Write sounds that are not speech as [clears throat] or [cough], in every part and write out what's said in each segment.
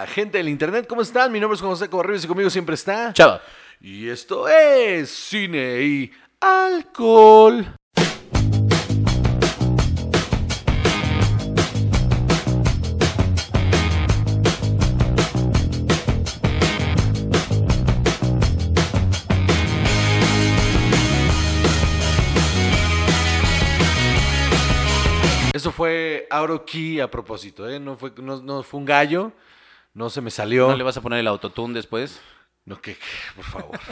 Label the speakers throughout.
Speaker 1: Hola, gente del internet, ¿cómo están? Mi nombre es José Cobarrios y conmigo siempre está.
Speaker 2: Chava.
Speaker 1: Y esto es Cine y Alcohol. Eso fue Key a propósito, ¿eh? No fue, no, no fue un gallo, no se me salió.
Speaker 2: ¿No le vas a poner el autotune después?
Speaker 1: No, que, por favor. [laughs]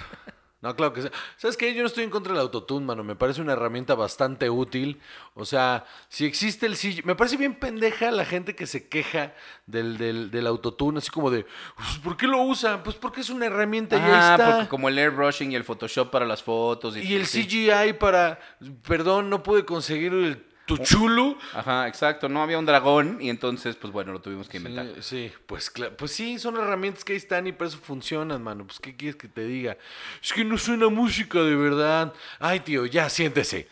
Speaker 1: No, claro que sí. ¿Sabes qué? Yo no estoy en contra del autotune, mano. Me parece una herramienta bastante útil. O sea, si existe el CGI... Me parece bien pendeja la gente que se queja del, del, del autotune, así como de, pues, ¿por qué lo usan? Pues porque es una herramienta y ahí
Speaker 2: Ah,
Speaker 1: está.
Speaker 2: porque como el airbrushing y el Photoshop para las fotos. Y,
Speaker 1: Y el
Speaker 2: sí.
Speaker 1: CGI para, perdón, no pude conseguir el tuchulu.
Speaker 2: Ajá, exacto. No había un dragón y entonces, pues bueno, lo tuvimos que inventar.
Speaker 1: Sí, sí, pues claro, pues sí, son herramientas que ahí están y por eso funcionan, mano. Pues qué quieres que te diga. Es que no suena música de verdad. Ay, tío, ya siéntese.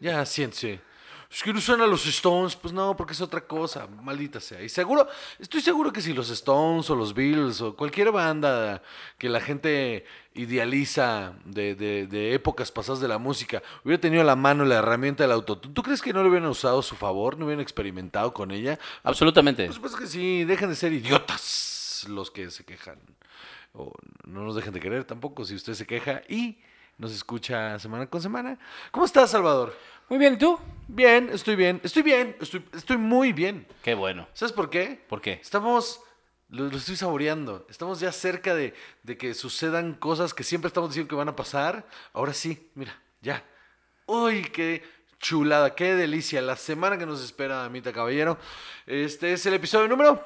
Speaker 1: ya siéntese. Es que no suena los Stones, pues no, porque es otra cosa, maldita sea. Y seguro, estoy seguro que si los Stones o los Beatles o cualquier banda que la gente idealiza de, de- de épocas pasadas de la música hubiera tenido a la mano la herramienta del autotune, ¿tú crees que no lo hubieran usado a su favor? ¿No hubieran experimentado con ella?
Speaker 2: Absolutamente.
Speaker 1: Por supuesto que sí, dejen de ser idiotas los que se quejan. O no nos dejen de querer tampoco si usted se queja y nos escucha semana con semana. ¿Cómo estás, Salvador?
Speaker 2: Muy bien, ¿y tú?
Speaker 1: Bien, estoy bien, estoy bien, estoy, estoy muy bien.
Speaker 2: Qué bueno.
Speaker 1: ¿Sabes por qué?
Speaker 2: ¿Por qué?
Speaker 1: Estamos, lo, lo estoy saboreando, estamos ya cerca de, de que sucedan cosas que siempre estamos diciendo que van a pasar. Ahora sí, mira, ya. Uy, qué chulada, qué delicia. La semana que nos espera, Amita Caballero. Este es el episodio número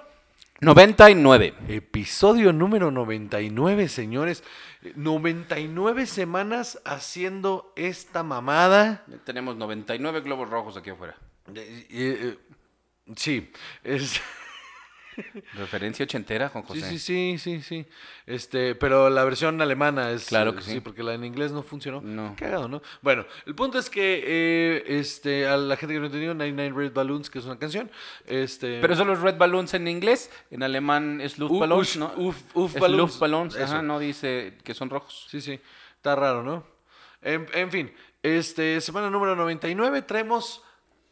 Speaker 2: 99.
Speaker 1: Episodio número 99, señores. Eh, 99 semanas haciendo esta mamada.
Speaker 2: Ya Tenemos 99 globos rojos aquí afuera.
Speaker 1: Eh, eh, eh, sí, es... [laughs] [laughs]
Speaker 2: Referencia ochentera, Juan
Speaker 1: Sí,
Speaker 2: José.
Speaker 1: sí, sí, sí, sí. Este, pero la versión alemana es...
Speaker 2: Claro que
Speaker 1: eh,
Speaker 2: sí.
Speaker 1: porque la en inglés no funcionó.
Speaker 2: No.
Speaker 1: Cagado, ¿no? Bueno, el punto es que eh, este, a la gente que no entendió, 99 Red Balloons, que es una canción, este...
Speaker 2: Pero son los Red Balloons en inglés. En alemán es Luftballons, ¿no?
Speaker 1: uf- uf
Speaker 2: Es
Speaker 1: balloons.
Speaker 2: Luftballons. Ajá, no dice que son rojos.
Speaker 1: Sí, sí. Está raro, ¿no? En, en fin, este, semana número 99 traemos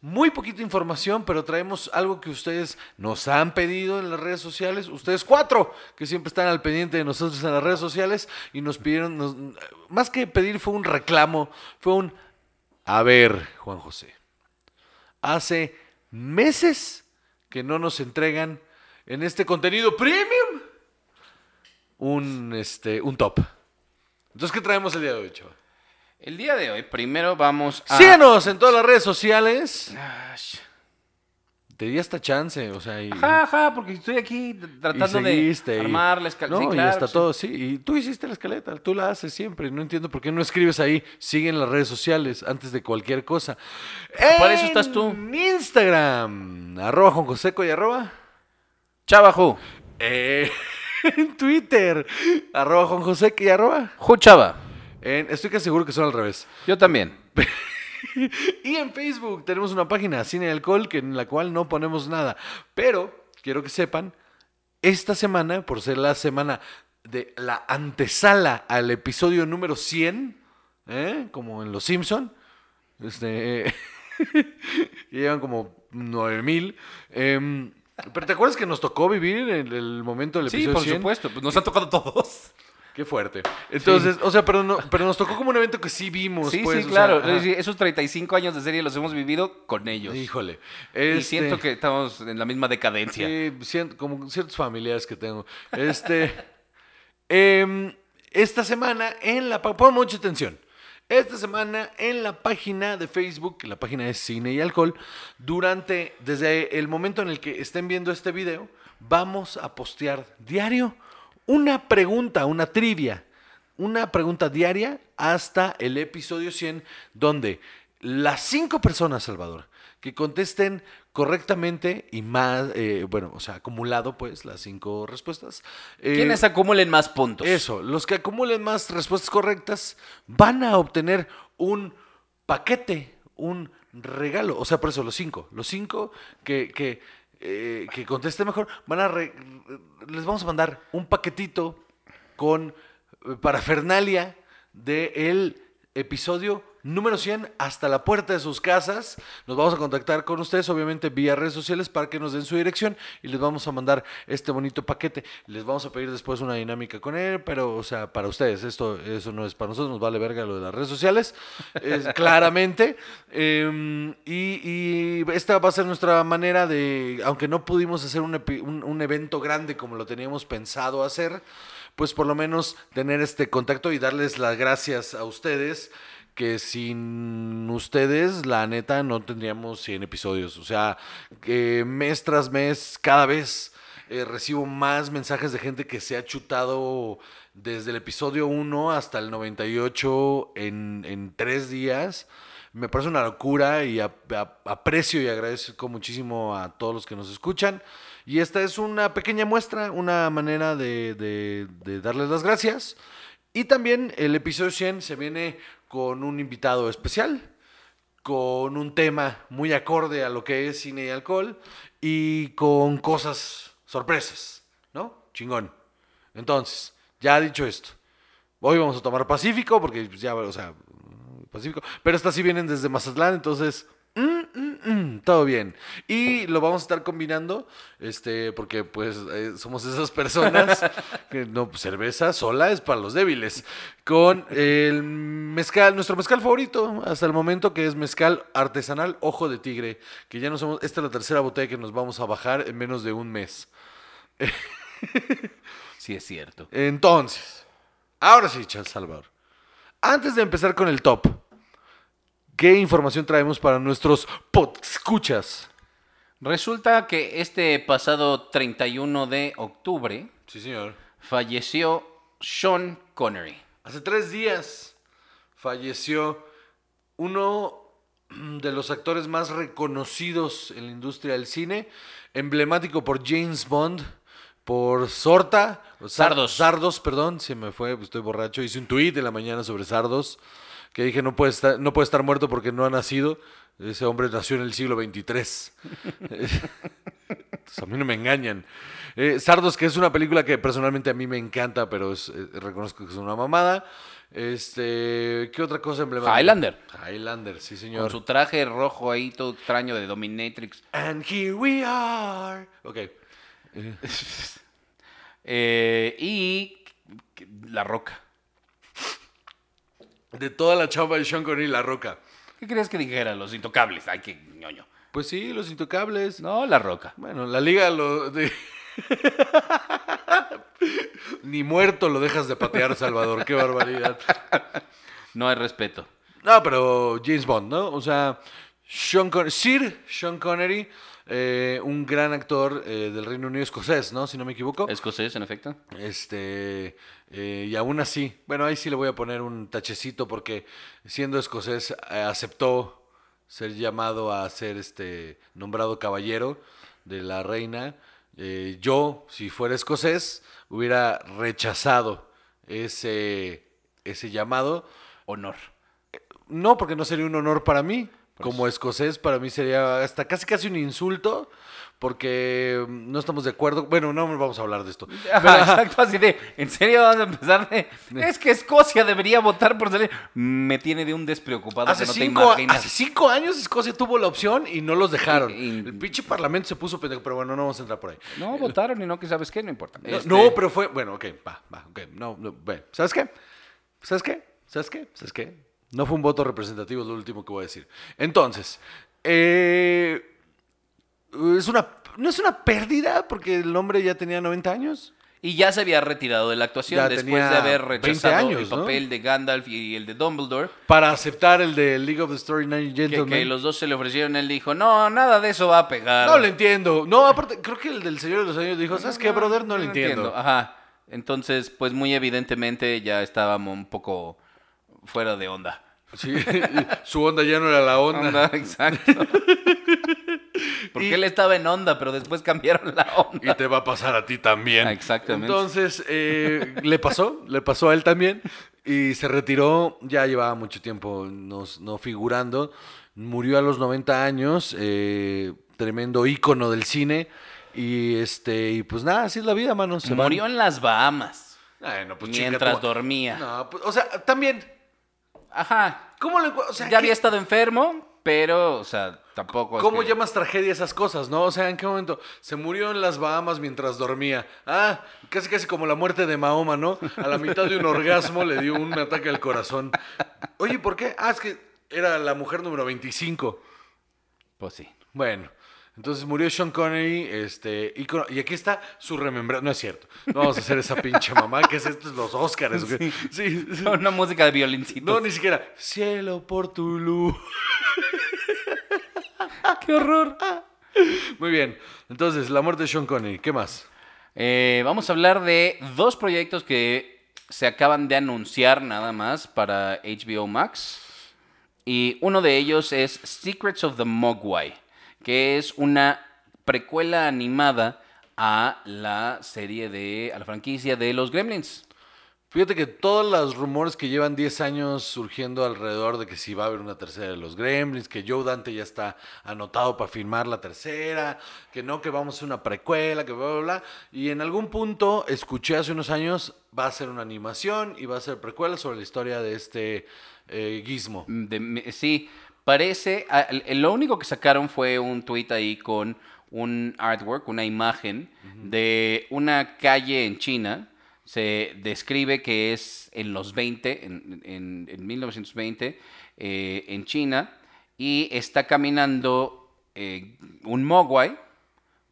Speaker 1: muy poquita información, pero traemos algo que ustedes nos han pedido en las redes sociales. Ustedes cuatro, que siempre están al pendiente de nosotros en las redes sociales y nos pidieron, más que pedir fue un reclamo, fue un, a ver, Juan José, hace meses que no nos entregan en este contenido premium un, este, un top. Entonces, ¿qué traemos el día de hoy, chaval?
Speaker 2: El día de hoy, primero vamos a.
Speaker 1: Síganos en todas las redes sociales. Te di esta chance, o sea, y,
Speaker 2: Ajá, ajá, porque estoy aquí
Speaker 1: y
Speaker 2: tratando de
Speaker 1: y-
Speaker 2: armar la escaleta.
Speaker 1: No,
Speaker 2: Sí,
Speaker 1: y hasta
Speaker 2: sí.
Speaker 1: todo, sí. Y tú hiciste la escaleta, tú la haces siempre. No entiendo por qué no escribes ahí. Sigue en las redes sociales antes de cualquier cosa.
Speaker 2: Para eso estás tú.
Speaker 1: En Instagram, arroba Juan Joseco y arroba.
Speaker 2: Chavajú.
Speaker 1: Eh, [laughs] en Twitter, arroba Juan Joseco y arroba.
Speaker 2: Juchava.
Speaker 1: En- estoy casi seguro que son al revés.
Speaker 2: Yo también. [laughs]
Speaker 1: Y en Facebook tenemos una página, Cine y Alcohol, que en la cual no ponemos nada. Pero quiero que sepan, esta semana, por ser la semana de la antesala al episodio número 100, ¿eh? como en Los Simpson, este, [laughs] que llevan como 9000. em, pero ¿te acuerdas que nos tocó vivir en el, momento del
Speaker 2: Sí,
Speaker 1: episodio
Speaker 2: por
Speaker 1: 100?
Speaker 2: supuesto. Pues nos han tocado todos.
Speaker 1: Qué fuerte. Entonces, o sea, pero, no, pero nos tocó como un evento que sí vimos.
Speaker 2: Sí,
Speaker 1: pues,
Speaker 2: sí, claro.
Speaker 1: sea,
Speaker 2: Esos 35 años de serie los hemos vivido con ellos.
Speaker 1: Híjole.
Speaker 2: Y
Speaker 1: Este-
Speaker 2: siento que estamos en la misma decadencia.
Speaker 1: Sí, siento- como ciertos familiares que tengo. Este. [laughs] em, esta semana en la. Pon mucha atención. Esta semana en la página de Facebook, la página es Cine y Alcohol, durante, desde el momento en el que estén viendo este video, vamos a postear diario una pregunta, una trivia, una pregunta diaria hasta el episodio 100, donde las cinco personas, Salvador, que contesten correctamente y más, eh, bueno, o sea, acumulado pues las cinco respuestas. eh,
Speaker 2: ¿Quiénes acumulen más puntos?
Speaker 1: eso, los que acumulen más respuestas correctas van a obtener un paquete, un regalo. O sea, por eso los cinco. Los cinco que, que eh, que conteste mejor, van a re- les vamos a mandar un paquetito con eh, parafernalia del episodio número 100 hasta la puerta de sus casas. Nos vamos a contactar con ustedes, obviamente vía redes sociales, para que nos den su dirección y les vamos a mandar este bonito paquete. Les vamos a pedir después una dinámica con él, pero, o sea, para ustedes, esto eso no es para nosotros, nos vale verga lo de las redes sociales, es- [laughs] claramente. Eh, y, y esta va a ser nuestra manera de, aunque no pudimos hacer un, epi- un- un evento grande como lo teníamos pensado hacer, pues por lo menos tener este contacto y darles las gracias a ustedes que sin ustedes, la neta, no tendríamos 100 episodios. O sea, que mes tras mes, cada vez eh, recibo más mensajes de gente que se ha chutado desde el episodio 1 hasta el 98 en, en tres días. Me parece una locura y ap- ap- aprecio y agradezco muchísimo a todos los que nos escuchan. Y esta es una pequeña muestra, una manera de, de- darles las gracias. Y también el episodio 100 se viene con un invitado especial, con un tema muy acorde a lo que es cine y alcohol y con cosas sorpresas, ¿no? Chingón. Entonces, ya dicho esto, hoy vamos a tomar Pacífico porque ya, o sea, Pacífico, pero estas sí vienen desde Mazatlán, entonces mm, mm, mm, todo bien. Y lo vamos a estar combinando, este, porque pues eh, somos esas personas [laughs] que no, pues, cerveza sola es para los débiles. Con el mezcal, nuestro mezcal favorito hasta el momento, que es mezcal artesanal Ojo de Tigre, que ya no somos, esta es la tercera botella que nos vamos a bajar en menos de un mes. [laughs]
Speaker 2: Sí, es cierto.
Speaker 1: Entonces, ahora sí, Charles Salvador. Antes de empezar con el top, ¿qué información traemos para nuestros escuchas?
Speaker 2: Resulta que este pasado 31 de octubre
Speaker 1: Sí, señor.
Speaker 2: falleció Sean Connery.
Speaker 1: Hace tres días falleció uno de los actores más reconocidos en la industria del cine, emblemático por James Bond, por Sorta,
Speaker 2: Sardos.
Speaker 1: Sardos, perdón, se me fue, estoy borracho. Hice un tuit en la mañana sobre Sardos, que dije no puede estar, no puede estar muerto porque no ha nacido. Ese hombre nació en el siglo XXIII. [laughs] Entonces, a mí no me engañan. Eh, Sardos, que es una película que personalmente a mí me encanta, pero es, eh, reconozco que es una mamada. Este, ¿qué otra cosa emblemática?
Speaker 2: Highlander.
Speaker 1: Highlander, sí,
Speaker 2: Con
Speaker 1: señor.
Speaker 2: su traje rojo ahí todo extraño de Dominatrix.
Speaker 1: And here we are. Ok. [laughs]
Speaker 2: Eh, y La Roca.
Speaker 1: De toda la chamba de Sean Connery, La Roca.
Speaker 2: ¿Qué crees que dijera? Los intocables. Ay, qué ñoño.
Speaker 1: Pues sí, Los Intocables.
Speaker 2: No, La Roca.
Speaker 1: Bueno, la liga lo... de- [laughs] Ni muerto lo dejas de patear, Salvador. Qué barbaridad.
Speaker 2: No hay respeto.
Speaker 1: No, pero James Bond, ¿no? O sea, Sean Con- Sir Sean Connery, eh, un gran actor eh, del Reino Unido escocés, ¿no? Si no me equivoco.
Speaker 2: Escocés, en efecto.
Speaker 1: Este, eh, y aún así, bueno, ahí sí le voy a poner un tachecito porque siendo escocés aceptó ser llamado a ser este nombrado caballero de la reina. Yo, si fuera escocés, hubiera rechazado ese, ese llamado.
Speaker 2: Honor.
Speaker 1: No, porque no sería un honor para mí. Como escocés, para mí sería hasta casi casi un insulto, porque mm, no estamos de acuerdo. Bueno, no vamos a hablar de esto. [laughs]
Speaker 2: Ajá, exacto, así de, ¿en serio vas a empezar de, [laughs] es que Escocia debería votar por salir? Me tiene de un despreocupado
Speaker 1: Hace,
Speaker 2: que no te
Speaker 1: cinco,
Speaker 2: imaginas.
Speaker 1: hace cinco años Escocia tuvo la opción y no los dejaron.
Speaker 2: Y- y-
Speaker 1: El pinche parlamento se puso pendejo, pero bueno, no vamos a entrar por ahí.
Speaker 2: No, votaron y no, que sabes qué, no importa.
Speaker 1: No,
Speaker 2: Este,
Speaker 1: no, pero fue. Bueno, ok, va, va, ok. No, no. ¿Sabes qué? ¿Sabes qué? ¿Sabes qué? ¿Sabes qué? No fue un voto representativo, es lo último que voy a decir. Entonces, eh, es una, no es una pérdida porque el hombre ya tenía 90 años.
Speaker 2: Y ya se había retirado de la actuación
Speaker 1: Ya
Speaker 2: después de haber
Speaker 1: 20
Speaker 2: rechazado
Speaker 1: años,
Speaker 2: el
Speaker 1: ¿no?
Speaker 2: papel de Gandalf y el de Dumbledore.
Speaker 1: Para aceptar el de League of the
Speaker 2: Que,
Speaker 1: Gentlemen.
Speaker 2: que los dos se le ofrecieron, él dijo, no, nada de eso va a pegar.
Speaker 1: No le entiendo. No, aparte, creo que el del Señor de los Años dijo, ¿sabes qué, brother? No, le entiendo.
Speaker 2: Ajá. Entonces, pues muy evidentemente ya estábamos un poco fuera de onda.
Speaker 1: Sí, [laughs] su onda ya no era la onda.
Speaker 2: Onda, exacto. [laughs] Porque
Speaker 1: Y-
Speaker 2: él estaba en onda, pero después cambiaron la onda.
Speaker 1: Y te va a pasar a ti también.
Speaker 2: Exactamente.
Speaker 1: Entonces, eh, le pasó, le pasó a él también. Y se retiró, ya llevaba mucho tiempo no, no figurando. Murió a los 90 años. eh, tremendo ícono del cine. Y este, y pues nada, así es la vida, mano. Se van.
Speaker 2: Murió en las Bahamas.
Speaker 1: Ay, no, pues,
Speaker 2: mientras dormía.
Speaker 1: No, pues, o sea, también,
Speaker 2: Ajá.
Speaker 1: ¿cómo le o sea,
Speaker 2: ya
Speaker 1: qué-
Speaker 2: había estado enfermo, pero, o sea, tampoco. es
Speaker 1: ¿Cómo
Speaker 2: que-
Speaker 1: llamas tragedia esas cosas, no? O sea, ¿en qué momento? Se murió en las Bahamas mientras dormía. Ah, casi casi como la muerte de Mahoma, ¿no? A la mitad de un orgasmo le dio un ataque al corazón. Oye, ¿por qué? Ah, es que era la mujer número 25.
Speaker 2: Pues sí.
Speaker 1: Bueno, entonces murió Sean Connery, este, ícono- y aquí está su remembranza. No es cierto. No vamos a hacer esa pinche mamá, que es esto? Los Óscares. sí.
Speaker 2: Una música de violincito.
Speaker 1: No, ni siquiera. Cielo por tu luz. [laughs]
Speaker 2: ¡Qué horror!
Speaker 1: Muy bien. Entonces, la muerte de Sean Connery. ¿Qué más?
Speaker 2: Eh, vamos a hablar de dos proyectos que se acaban de anunciar nada más para HBO Max. Y uno de ellos es Secrets of the Mogwai, que es una precuela animada a la serie de, a la franquicia de los Gremlins.
Speaker 1: Fíjate que todos los rumores que llevan 10 años surgiendo alrededor de que si va a haber una tercera de los Gremlins, que Joe Dante ya está anotado para firmar la tercera, que no, que vamos a hacer una precuela, que bla, bla, bla. Y en algún punto escuché hace unos años, va a ser una animación y va a ser precuela sobre la historia de este eh, Gizmo.
Speaker 2: De- sí, parece. Lo único que sacaron fue un tweet ahí con un artwork, una imagen de una calle en China. Se describe que es en los 20, en, en- en 1920, eh, en China, y está caminando eh, un mogwai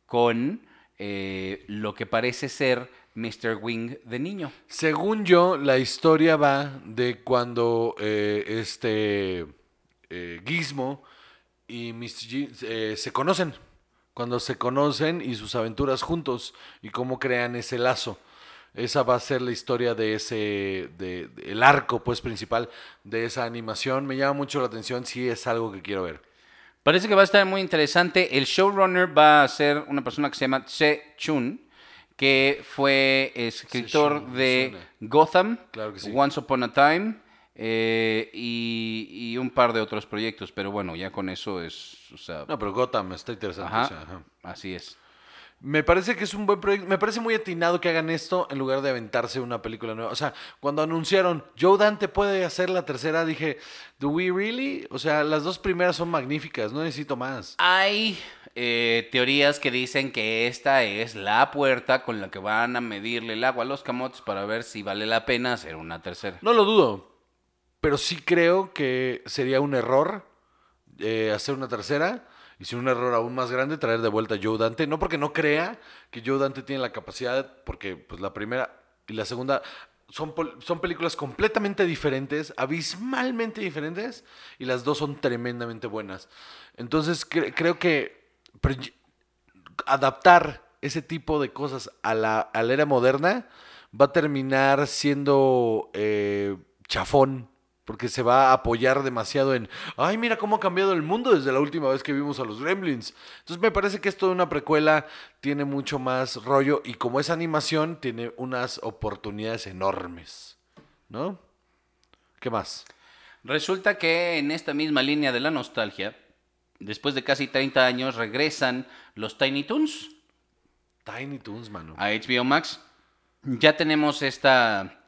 Speaker 2: con eh, lo que parece ser Mr. Wing de niño.
Speaker 1: Según yo, la historia va de cuando eh, este eh, Gizmo y Mr. G eh, se conocen. Cuando se conocen y sus aventuras juntos y cómo crean ese lazo. Esa va a ser la historia de ese, de, de- el arco pues principal de esa animación. Me llama mucho la atención, sí es algo que quiero ver.
Speaker 2: Parece que va a estar muy interesante. El showrunner va a ser una persona que se llama Tse Chun, que fue escritor
Speaker 1: Chun,
Speaker 2: de. Gotham,
Speaker 1: Claro que sí.
Speaker 2: Once Upon a Time eh, y, y un par de otros proyectos. Pero bueno, ya con eso es. O sea,
Speaker 1: No, pero Gotham está interesante.
Speaker 2: ajá,
Speaker 1: o sea, ajá.
Speaker 2: así es.
Speaker 1: Me parece que es un buen proyecto. Me parece muy atinado que hagan esto en lugar de aventarse una película nueva. O sea, cuando anunciaron Joe Dante puede hacer la tercera, dije, ¿do we really? O sea, las dos primeras son magníficas, no necesito más.
Speaker 2: Hay eh, teorías que dicen que esta es la puerta con la que van a medirle el agua a los camotes para ver si vale la pena hacer una tercera.
Speaker 1: No lo dudo, pero sí creo que sería un error eh, hacer una tercera. Y si un error aún más grande, traer de vuelta a Joe Dante. No porque no crea que Joe Dante tiene la capacidad, porque pues la primera y la segunda son, son películas completamente diferentes, abismalmente diferentes, y las dos son tremendamente buenas. Entonces cre- creo que adaptar ese tipo de cosas a la, a la era moderna va a terminar siendo eh, chafón. Porque se va a apoyar demasiado en, ay, mira cómo ha cambiado el mundo desde la última vez que vimos a los Gremlins. Entonces me parece que esto de una precuela tiene mucho más rollo y como es animación, tiene unas oportunidades enormes. ¿No? ¿Qué más?
Speaker 2: Resulta que en esta misma línea de la nostalgia, después de casi 30 años, regresan los Tiny Toons
Speaker 1: Tiny Toons, mano.
Speaker 2: a HBO Max. Ya tenemos esta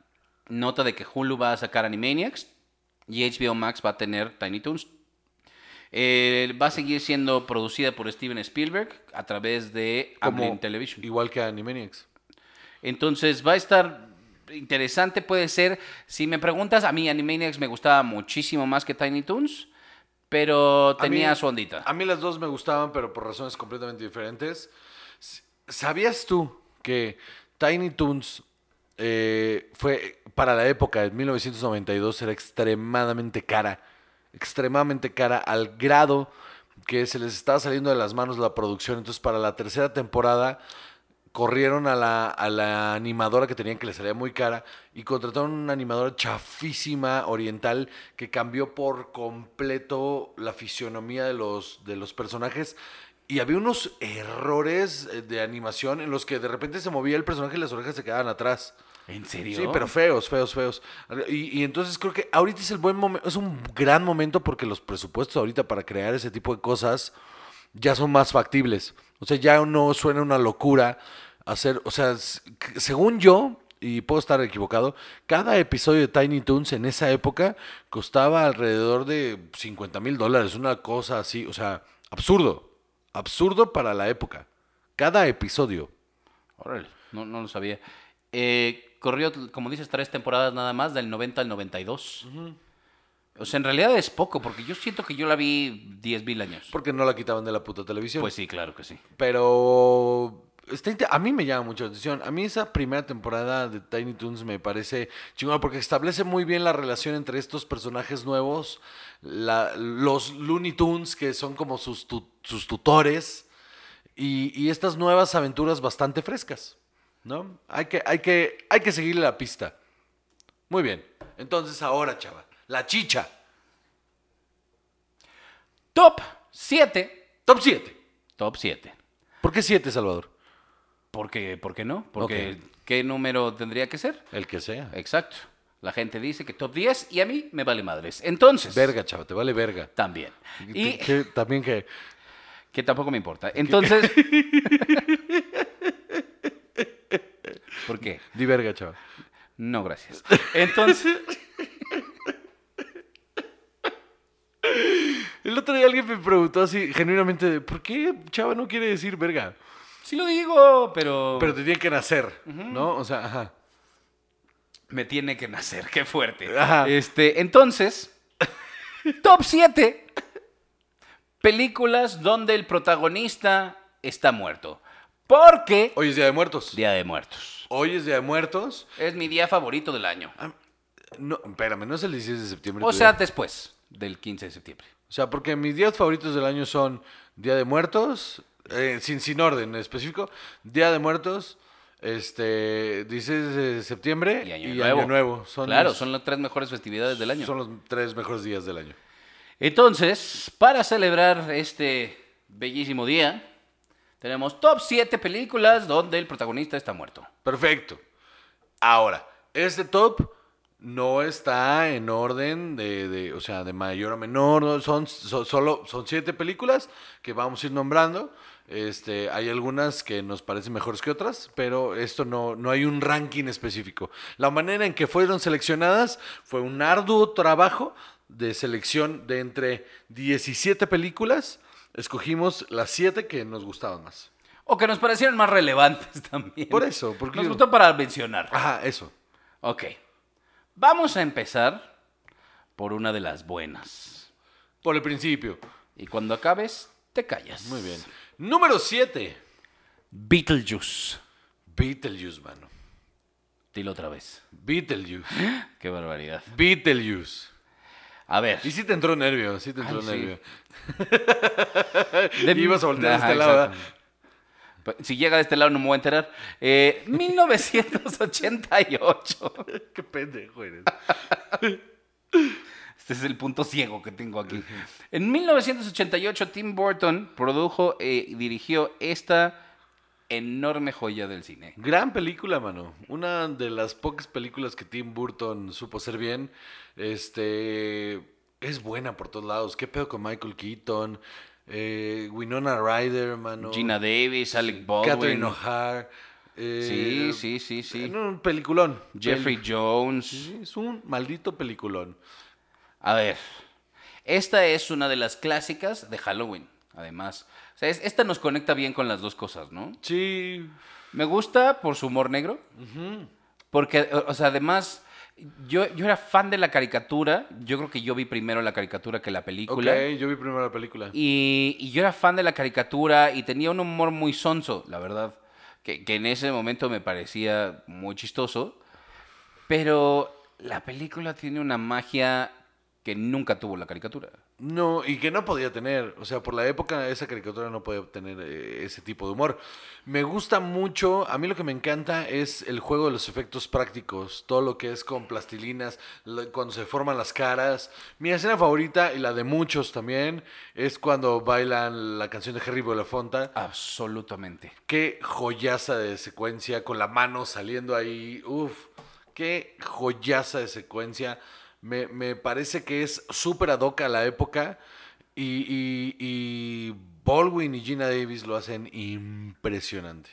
Speaker 2: nota de que Hulu va a sacar Animaniacs y HBO Max va a tener Tiny Toons. Eh, va a seguir siendo producida por Steven Spielberg a través de Amblin Television.
Speaker 1: Igual que Animaniacs.
Speaker 2: Entonces va a estar interesante, puede ser. Si me preguntas, a mí Animaniacs me gustaba muchísimo más que Tiny Toons, pero tenía
Speaker 1: mí-
Speaker 2: su ondita.
Speaker 1: A mí las dos me gustaban, pero por razones completamente diferentes. ¿Sabías tú que Tiny Toons eh, fue, para la época de 1992, era extremadamente cara? Extremadamente cara, al grado que se les estaba saliendo de las manos la producción. Entonces, para la tercera temporada, corrieron a la, a la animadora que tenían que le salía muy cara y contrataron una animadora chafísima oriental que cambió por completo la fisionomía de los, de los personajes y había unos errores eh, de animación en los que de repente se movía el personaje y las orejas se quedaban atrás.
Speaker 2: ¿En serio?
Speaker 1: Sí, pero feos, feos, feos. Y, y entonces creo que ahorita es el buen momento, es un gran momento porque los presupuestos ahorita para crear ese tipo de cosas ya son más factibles. O sea, ya no suena una locura hacer, o sea, según yo, y puedo estar equivocado, cada episodio de Tiny Toons en esa época costaba alrededor de 50 mil dólares, una cosa así, o sea, absurdo, absurdo para la época. Cada episodio.
Speaker 2: Órale, no, no lo sabía. Eh, corrió, como dices, tres temporadas nada más, del 90 al 92. O sea, en realidad es poco, porque yo siento que yo la vi 10 mil años.
Speaker 1: Porque no la quitaban de la puta televisión.
Speaker 2: Pues sí, claro que sí.
Speaker 1: Pero está a mí me llama mucho la atención. A mí esa primera temporada de Tiny Toons me parece chingona porque establece muy bien la relación entre estos personajes nuevos, la- los Looney Tunes que son como sus, tu- sus tutores y, y estas nuevas aventuras bastante frescas. ¿No? Hay que, hay que, hay que seguirle la pista. Muy bien. Entonces ahora, chava, la chicha.
Speaker 2: Top 7.
Speaker 1: Top 7.
Speaker 2: Top 7.
Speaker 1: ¿Por qué 7, Salvador?
Speaker 2: Porque, ¿Por qué no? Porque. ¿qué número tendría que ser?
Speaker 1: El que sea.
Speaker 2: Exacto. La gente dice que top 10 y a mí me vale madres. Entonces,
Speaker 1: Verga, chava, te vale verga.
Speaker 2: también. Y
Speaker 1: Que- también que...
Speaker 2: que tampoco me importa. Entonces... [laughs] ¿Por qué?
Speaker 1: Di verga, chava.
Speaker 2: No, gracias. Entonces,
Speaker 1: El otro día alguien me preguntó así, genuinamente, ¿por qué chava no quiere decir verga?
Speaker 2: sí lo digo, pero,
Speaker 1: Pero te tiene que nacer, ¿no? O sea, ajá.
Speaker 2: me tiene que nacer. Qué fuerte.
Speaker 1: Ajá.
Speaker 2: Este, entonces, top 7 películas donde el protagonista está muerto. Porque
Speaker 1: Hoy es Día de Muertos.
Speaker 2: Día de Muertos.
Speaker 1: Hoy es Día de Muertos.
Speaker 2: Es mi día favorito del año.
Speaker 1: Ah, No, espérame, no es el 16 de septiembre.
Speaker 2: O sea,
Speaker 1: día.
Speaker 2: después del 15 de septiembre.
Speaker 1: o sea, porque mis días favoritos del año son Día de Muertos, eh, sin, sin orden específico, Día de Muertos, este, 16 de septiembre
Speaker 2: Y Año Nuevo.
Speaker 1: Son
Speaker 2: claro, son las tres mejores festividades del año.
Speaker 1: Son los tres mejores días del año.
Speaker 2: Entonces, para celebrar este bellísimo día, tenemos top 7 películas donde el protagonista está muerto.
Speaker 1: Perfecto. Ahora, este top no está en orden de, de, o sea, de mayor a menor. no, Son, so- solo son siete películas que vamos a ir nombrando. Este, hay algunas que nos parecen mejores que otras, pero esto no, no hay un ranking específico. La manera en que fueron seleccionadas fue un arduo trabajo de selección de entre 17 películas. Escogimos las siete que nos gustaban más.
Speaker 2: O que nos parecieron más relevantes [laughs] también.
Speaker 1: Por eso, porque
Speaker 2: Nos gustó para mencionar.
Speaker 1: Ajá, eso.
Speaker 2: Ok. Vamos a empezar por una de las buenas.
Speaker 1: Por el principio.
Speaker 2: Y cuando acabes, te callas.
Speaker 1: Muy bien. Número 7.
Speaker 2: Beetlejuice.
Speaker 1: Beetlejuice, mano.
Speaker 2: Dilo otra vez.
Speaker 1: Beetlejuice. [gasps]
Speaker 2: Qué barbaridad.
Speaker 1: Beetlejuice.
Speaker 2: A ver.
Speaker 1: Y sí te entró nervio, sí te entró
Speaker 2: Ay, sí.
Speaker 1: nervio.
Speaker 2: De- [laughs]
Speaker 1: Ibas a voltear a
Speaker 2: Ajá,
Speaker 1: este lado,
Speaker 2: Si llega de este lado no me voy a enterar. Eh, [laughs] 1988.
Speaker 1: Qué pendejo eres.
Speaker 2: Este es el punto ciego que tengo aquí. En 1988 Tim Burton produjo eh, y dirigió esta enorme joya del cine.
Speaker 1: Gran película, mano. Una de las pocas películas que Tim Burton supo hacer bien. Este. Es buena por todos lados. ¿Qué pedo con Michael Keaton? Eh, Winona Ryder, mano.
Speaker 2: Gina Davis, Alec Baldwin,
Speaker 1: Catherine O'Hara. eh,
Speaker 2: Sí, sí, sí, sí.
Speaker 1: Un peliculón.
Speaker 2: Jeffrey
Speaker 1: Pel-
Speaker 2: Jones.
Speaker 1: Sí, es un maldito peliculón.
Speaker 2: A ver, esta es una de las clásicas de Halloween, además. O sea, es- esta nos conecta bien con las dos cosas, ¿no?
Speaker 1: Sí.
Speaker 2: Me gusta por su humor negro, porque, o o sea, además, yo, yo era fan de la caricatura. Yo creo que yo vi primero la caricatura que la película.
Speaker 1: Ok, yo vi primero la película.
Speaker 2: Y, y yo era fan de la caricatura y tenía un humor muy sonso, la verdad. Que, que en ese momento me parecía muy chistoso. Pero la película tiene una magia que nunca tuvo la caricatura.
Speaker 1: No, y que no podía tener, o sea, por la época esa caricatura no podía tener eh, ese tipo de humor. Me gusta mucho, a mí lo que me encanta es el juego de los efectos prácticos, todo lo que es con plastilinas, lo- cuando se forman las caras. Mi escena favorita, y la de muchos también, es cuando bailan la canción de Harry Belafonte.
Speaker 2: Absolutamente.
Speaker 1: Qué joyaza de secuencia, con la mano saliendo ahí. Uf, qué joyaza de secuencia. Me, me parece que es súper ad hoc a la época Y, y, y Baldwin y Gina Davis lo hacen impresionante.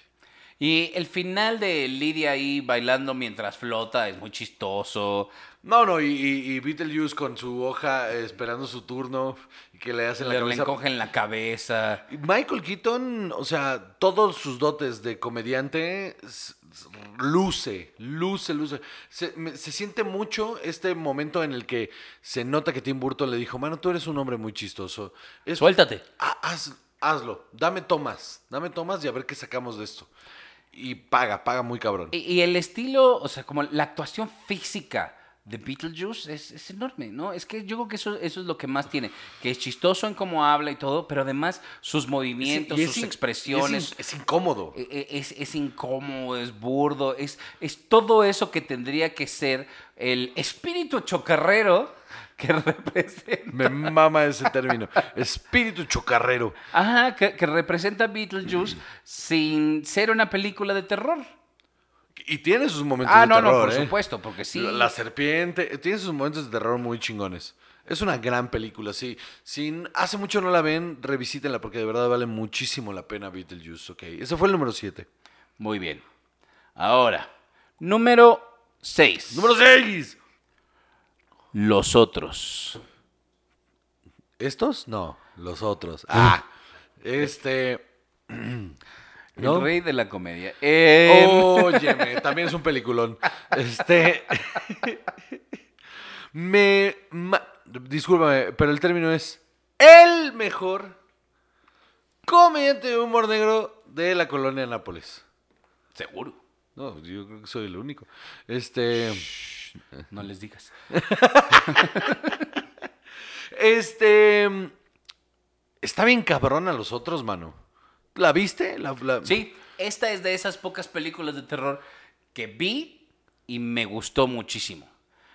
Speaker 2: Y el final de Lidia ahí bailando mientras flota es muy chistoso.
Speaker 1: No, no, y, y, y Beetlejuice con su hoja eh, esperando su turno y que le hacen la
Speaker 2: Le, le
Speaker 1: cabeza.
Speaker 2: encogen la cabeza.
Speaker 1: Michael Keaton, o sea, todos sus dotes de comediante luce, luce, luce. Se, me- se siente mucho este momento en el que se nota que Tim Burton le dijo, mano, tú eres un hombre muy chistoso. Es-
Speaker 2: Suéltate.
Speaker 1: Ha- haz- hazlo, dame tomas, dame tomas y a ver qué sacamos de esto. Y paga, paga muy cabrón.
Speaker 2: Y, y el estilo, o sea, como la actuación física de Beetlejuice es, es enorme, ¿no? Es que yo creo que eso, eso es lo que más tiene, que es chistoso en cómo habla y todo, pero además sus movimientos,
Speaker 1: es
Speaker 2: sus
Speaker 1: in-
Speaker 2: expresiones.
Speaker 1: Es, in- es incómodo.
Speaker 2: e- e- Es, es incómodo, es burdo, es, es todo eso que tendría que ser el espíritu chocarrero que [laughs] representa,
Speaker 1: Me mama ese término. Espíritu chocarrero.
Speaker 2: ajá, que, que representa Beetlejuice sin ser una película de terror.
Speaker 1: Y tiene sus momentos
Speaker 2: Ah,
Speaker 1: de
Speaker 2: no,
Speaker 1: terror.
Speaker 2: no, por
Speaker 1: ¿eh?
Speaker 2: supuesto, porque sí.
Speaker 1: La, la serpiente. Tiene sus momentos de terror muy chingones. Es una gran película, sí. Si hace mucho no la ven, revisítenla porque de verdad vale muchísimo la pena Beetlejuice. Ok, ese fue el número 7.
Speaker 2: Muy bien. Ahora, número 6.
Speaker 1: Número 6.
Speaker 2: Los otros.
Speaker 1: ¿Estos? No, los otros. [laughs] Ah, este. [clears throat] ¿No?
Speaker 2: El rey de la comedia. Eh,
Speaker 1: Óyeme, también es un peliculón. Este. [laughs] Me. ma- discúlpame, pero el término es. El mejor comediante de humor negro de la colonia de Nápoles.
Speaker 2: Seguro.
Speaker 1: No, yo creo que soy el único. Este.
Speaker 2: No les digas. [laughs]
Speaker 1: Este. Está bien cabrón a los otros, mano. ¿La viste? La- la-
Speaker 2: Sí, esta es de esas pocas películas de terror que vi y me gustó muchísimo.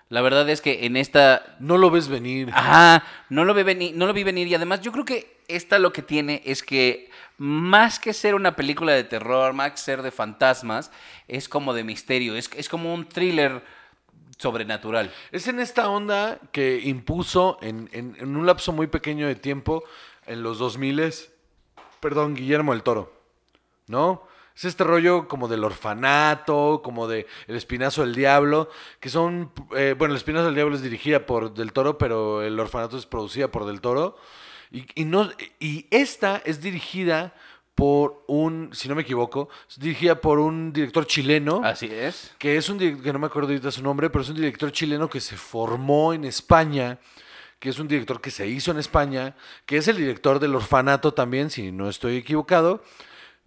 Speaker 2: La verdad es que en esta
Speaker 1: No lo ves venir.
Speaker 2: Ajá, no lo, vi venir, no lo vi venir y además yo creo que esta lo que tiene es que más que ser una película de terror, más que ser de fantasmas, es como de misterio, es, es como un thriller sobrenatural.
Speaker 1: Es en esta onda que impuso en, en- en un lapso muy pequeño de tiempo, en los 2000 perdón, Guillermo el Toro, ¿no? Es este rollo como del orfanato, como de El Espinazo del Diablo, que son, eh, bueno, El Espinazo del Diablo es dirigida por Del Toro, pero El Orfanato es producida por Del Toro. Y, y no, y esta es dirigida por un, si no me equivoco, es dirigida por un director chileno
Speaker 2: Así es.
Speaker 1: que es un direc- que no me acuerdo ahorita su nombre, pero es un director chileno que se formó en España, que es un director que se hizo en España, que es el director del orfanato también, si no estoy equivocado,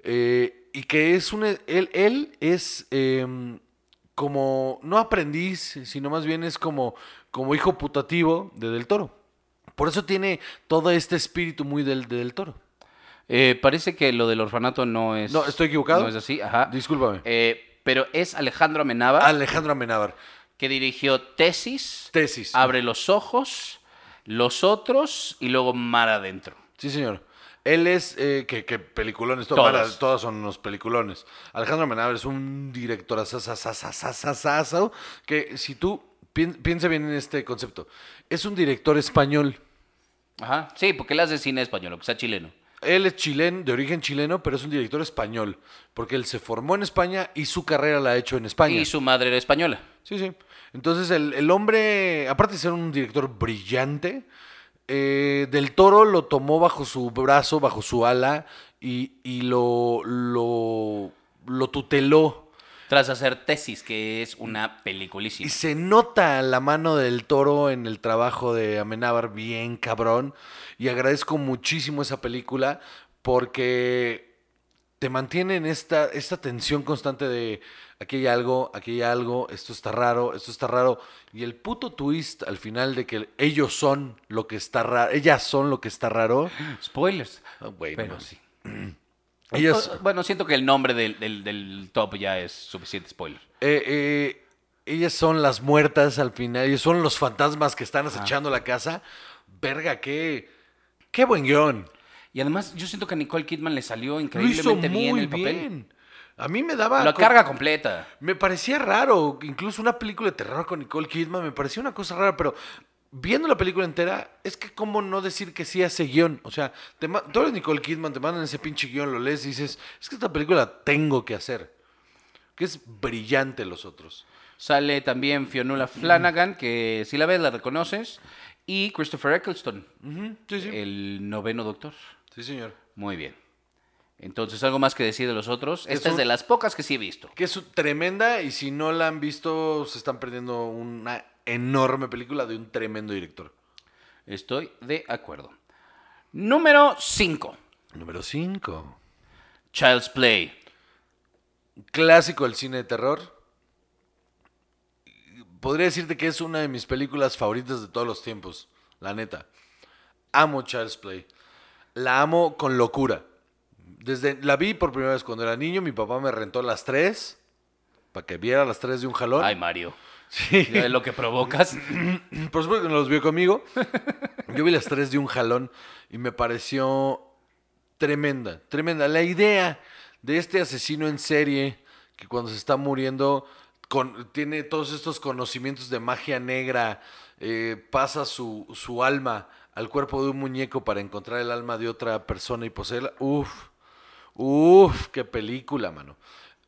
Speaker 1: eh, y que es un, él, él es em, como, no aprendiz, sino más bien es como, como hijo putativo de Del Toro. Por eso tiene todo este espíritu muy del, de Del Toro.
Speaker 2: Eh, parece que lo del orfanato no es...
Speaker 1: No, ¿estoy equivocado?
Speaker 2: No es así, ajá.
Speaker 1: Discúlpame.
Speaker 2: Eh, pero es Alejandro Amenábar,
Speaker 1: Alejandro Amenábar.
Speaker 2: que dirigió Tesis,
Speaker 1: Tesis.
Speaker 2: Abre los Ojos, Los Otros y luego Mar Adentro.
Speaker 1: Sí, señor. Él es, eh, que, que peliculones, to-
Speaker 2: Todos.
Speaker 1: para- todos son unos peliculones. Alejandro Menabre es un director que si tú pien- piensa bien en este concepto, es un director español.
Speaker 2: Ajá, sí, porque él hace cine español, que sea chileno.
Speaker 1: Él es chileno, de origen chileno, pero es un director español, porque él se formó en España y su carrera la ha hecho en España.
Speaker 2: Y su madre era española.
Speaker 1: Sí, sí. Entonces el, el hombre, aparte de ser un director brillante, eh, Del Toro lo tomó bajo su brazo, bajo su ala, y, y lo, lo, lo tuteló.
Speaker 2: Tras hacer Tesis, que es una
Speaker 1: Y
Speaker 2: peliculísima.
Speaker 1: se nota la mano del Toro en el trabajo de Amenábar bien cabrón. Y agradezco muchísimo esa película porque te mantiene en esta, esta tensión constante de aquí hay algo, aquí hay algo, esto está raro, esto está raro. Y el puto twist al final de que ellos son lo que está raro, ellas son lo que está raro. [gasps]
Speaker 2: Spoilers.
Speaker 1: Ah, güey, no
Speaker 2: Pero
Speaker 1: mames.
Speaker 2: sí. [clears throat]
Speaker 1: Ellas,
Speaker 2: Bueno, siento que el nombre del, del- del top ya es suficiente spoiler.
Speaker 1: eh, eh, ellas son las muertas al final, ellos son los fantasmas que están acechando la casa. Verga, qué, qué buen guion.
Speaker 2: Y además, yo siento que a Nicole Kidman le salió increíblemente bien el papel.
Speaker 1: bien. A mí me daba...
Speaker 2: La carga completa.
Speaker 1: Me parecía raro, incluso una película de terror con Nicole Kidman me parecía una cosa rara, pero viendo la película entera, es que cómo no decir que sí a ese guion. O sea, te tú eres Nicole Kidman, te mandan ese pinche guion, lo lees y dices, es que esta película la tengo que hacer. Que es brillante los otros.
Speaker 2: Sale también Fionnuala Flanagan, que si la ves la reconoces, y Christopher Eccleston,
Speaker 1: Ujú, Sí, sí.
Speaker 2: el noveno doctor.
Speaker 1: Sí, señor.
Speaker 2: Muy bien. Entonces, ¿algo más que decir de los otros?
Speaker 1: Es
Speaker 2: Esta es de las pocas que sí he visto.
Speaker 1: Que es tremenda y si no la han visto, se están perdiendo una enorme película de un tremendo director.
Speaker 2: Estoy de acuerdo. Número 5.
Speaker 1: Número 5.
Speaker 2: Child's Play.
Speaker 1: Clásico del cine de terror. Podría decirte que es una de mis películas favoritas de todos los tiempos. La neta. Amo Child's Play. La amo con locura. Desde, la vi por primera vez cuando era niño. Mi papá me rentó las tres. Para que viera las tres de un jalón.
Speaker 2: Ay, Mario.
Speaker 1: Sí.
Speaker 2: Ya ves lo que provocas. [clears throat]
Speaker 1: Por supuesto que no los vio conmigo. Yo vi las tres de un jalón y me pareció tremenda, tremenda. La idea de este asesino en serie que cuando se está muriendo con, tiene todos estos conocimientos de magia negra, eh, pasa su, su alma al cuerpo de un muñeco para encontrar el alma de otra persona y poseerla. Uf, uf, qué película, mano.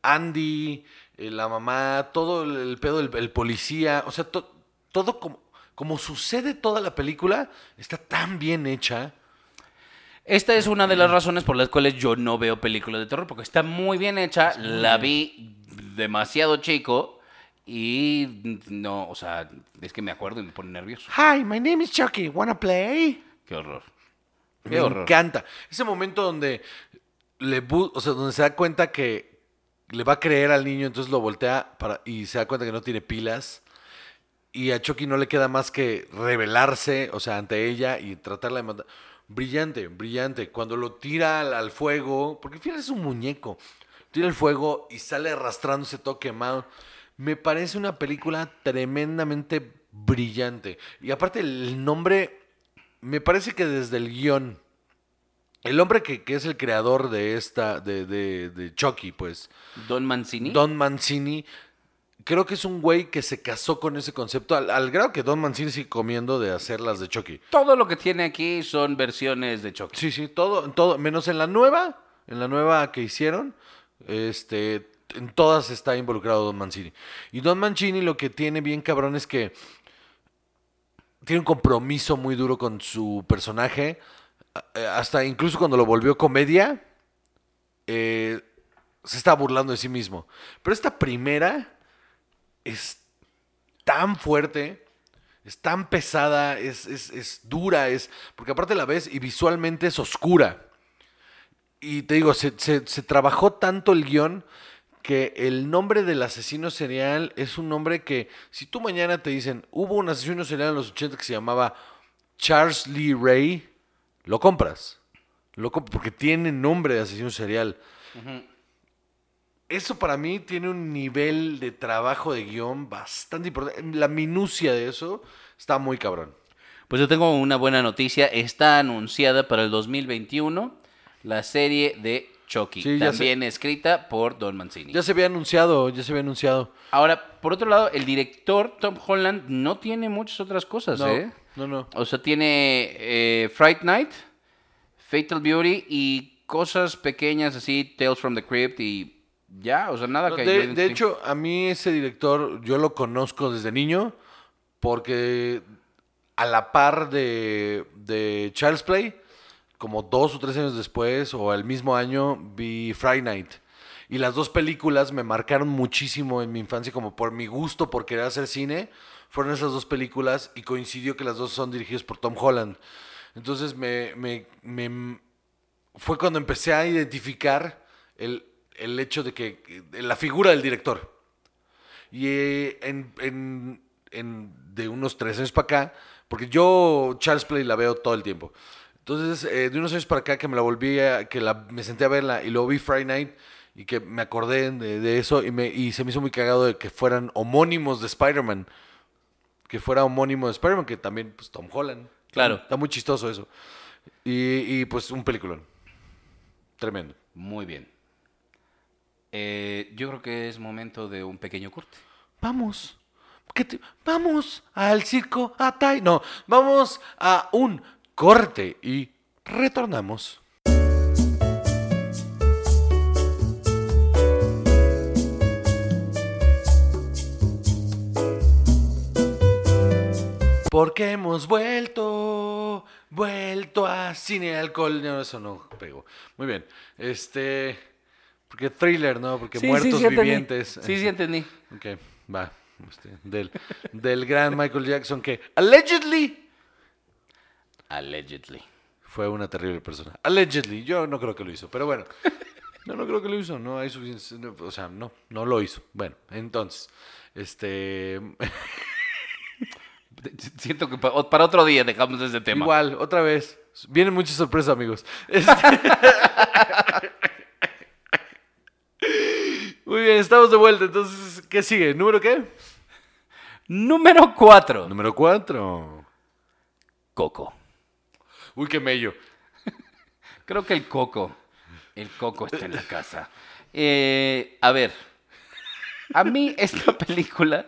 Speaker 1: Andy, eh, la mamá, todo el, el pedo del el policía, o sea, to- todo como, como sucede toda la película, está tan bien hecha.
Speaker 2: Esta es una de las razones por las cuales yo no veo películas de terror, porque está muy bien hecha. La vi demasiado chico y no, o sea, es que me acuerdo y me pone nervioso.
Speaker 1: Hi, my name is Chucky, wanna play?
Speaker 2: Qué horror. Qué
Speaker 1: Me
Speaker 2: horror.
Speaker 1: encanta. Ese momento donde le o sea, donde se da cuenta que le va a creer al niño, entonces lo voltea para, y se da cuenta que no tiene pilas. Y a Chucky no le queda más que rebelarse, o sea, ante ella y tratarla de matar. Brillante, brillante. Cuando lo tira al, fuego, porque final es un muñeco. Tira el fuego y sale arrastrándose todo quemado. Me parece una película tremendamente brillante. Y aparte el nombre, me parece que desde el guion, el hombre que, que es el creador de esta, de, de, de Chucky, pues,
Speaker 2: Don Mancini.
Speaker 1: Don Mancini, creo que es un güey que se casó con ese concepto, al, al grado que Don Mancini sigue comiendo de hacer las de Chucky.
Speaker 2: Todo lo que tiene aquí son versiones de Chucky.
Speaker 1: Sí, sí, todo, todo, menos en la nueva, en la nueva que hicieron, este, en todas está involucrado Don Mancini. Y Don Mancini lo que tiene bien cabrón es que tiene un compromiso muy duro con su personaje, hasta incluso cuando lo volvió comedia, eh, se está burlando de sí mismo. Pero esta primera es tan fuerte, es tan pesada, es, es- es dura, es. Porque aparte la ves y visualmente es oscura. Y te digo, se, se- se trabajó tanto el guion que el nombre del asesino serial es un nombre que, si tú mañana te dicen, hubo un asesino serial en los 80 que se llamaba Charles Lee Ray, lo compras. Lo comp- porque tiene nombre de asesino serial. Eso para mí tiene un nivel de trabajo de guion bastante importante. La minucia de eso está muy cabrón.
Speaker 2: Pues yo tengo una buena noticia. Está anunciada para el 2021 la serie de Chucky.
Speaker 1: Sí,
Speaker 2: también escrita por Don Mancini.
Speaker 1: Ya se había anunciado, ya se había anunciado.
Speaker 2: Ahora, por otro lado, el director Tom Holland no tiene muchas otras cosas,
Speaker 1: No,
Speaker 2: ¿eh?
Speaker 1: No, no.
Speaker 2: O sea, tiene eh, Fright Night, Fatal Beauty y cosas pequeñas así, Tales from the Crypt y ya, o sea, nada
Speaker 1: No,
Speaker 2: que...
Speaker 1: de, de hecho, a mí ese director yo lo conozco desde niño porque a la par de, de Child's Play, como dos o tres años después o el mismo año, vi Friday Night. Y las dos películas me marcaron muchísimo en mi infancia, como por mi gusto por querer hacer cine. Fueron esas dos películas y coincidió que las dos son dirigidas por Tom Holland. Entonces me, me- me- fue cuando empecé a identificar el, el hecho de que la figura del director. Y eh, en, en- en- de unos tres años para acá, porque yo Charles Play la veo todo el tiempo. Entonces, eh, de unos años para acá que me la volví a, que la, me senté a verla y luego vi Friday Night y que me acordé de, de eso y, me, y se me hizo muy cagado de que fueran homónimos de Spider-Man. Que fuera homónimo de Spider-Man, que también, pues, Tom Holland.
Speaker 2: Claro.
Speaker 1: Está muy chistoso eso. Y, y, pues, un peliculón. Tremendo.
Speaker 2: Muy bien. Eh, yo creo que es momento de un pequeño corte.
Speaker 1: Vamos. ¿qué te- vamos al circo Atay. No, vamos a un corte y retornamos. Porque hemos vuelto, vuelto a cine alcohol. No, eso no pegó. Muy bien. Este. Porque thriller, ¿no? Porque
Speaker 2: Sí,
Speaker 1: muertos
Speaker 2: sí
Speaker 1: vivientes.
Speaker 2: Sí, sí, entendí.
Speaker 1: Ok, va. Este, del, del gran Michael Jackson que allegedly
Speaker 2: Allegedly.
Speaker 1: fue una terrible persona. Allegedly, yo no creo que lo hizo, pero bueno. No, no creo que lo hizo, no hay suficiente, no, o sea, no, no lo hizo. Bueno, entonces, este, [laughs] [laughs]
Speaker 2: Siento que pa- para otro día dejamos ese tema.
Speaker 1: igual, otra vez, vienen muchas sorpresas, amigos. Este- [laughs] Muy bien, estamos de vuelta, entonces, ¿qué sigue? ¿Número qué?
Speaker 2: Número 4.
Speaker 1: Número cuatro.
Speaker 2: Coco.
Speaker 1: Uy, qué mello. [laughs]
Speaker 2: Creo que el coco. El coco está en la casa. Eh, a ver. A mí esta película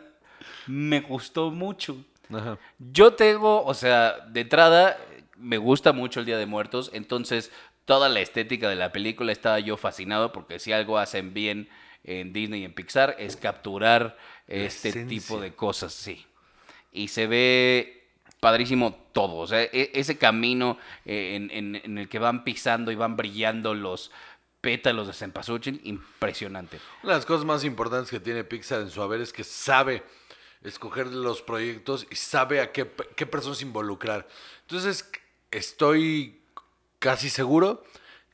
Speaker 2: me gustó mucho.
Speaker 1: Ajá.
Speaker 2: Yo tengo, o sea, de entrada, me gusta mucho el Día de Muertos, entonces toda la estética de la película estaba yo fascinado porque si algo hacen bien en Disney y en Pixar es capturar este
Speaker 1: esencia.
Speaker 2: tipo de cosas, sí. Y se ve padrísimo todo, o sea, e- ese camino eh, en, en- en el que van pisando y van brillando los pétalos de cempasúchil, impresionante.
Speaker 1: Una de las cosas más importantes que tiene Pixar en su haber es que sabe escoger los proyectos y sabe a qué, qué personas involucrar. Entonces, estoy casi seguro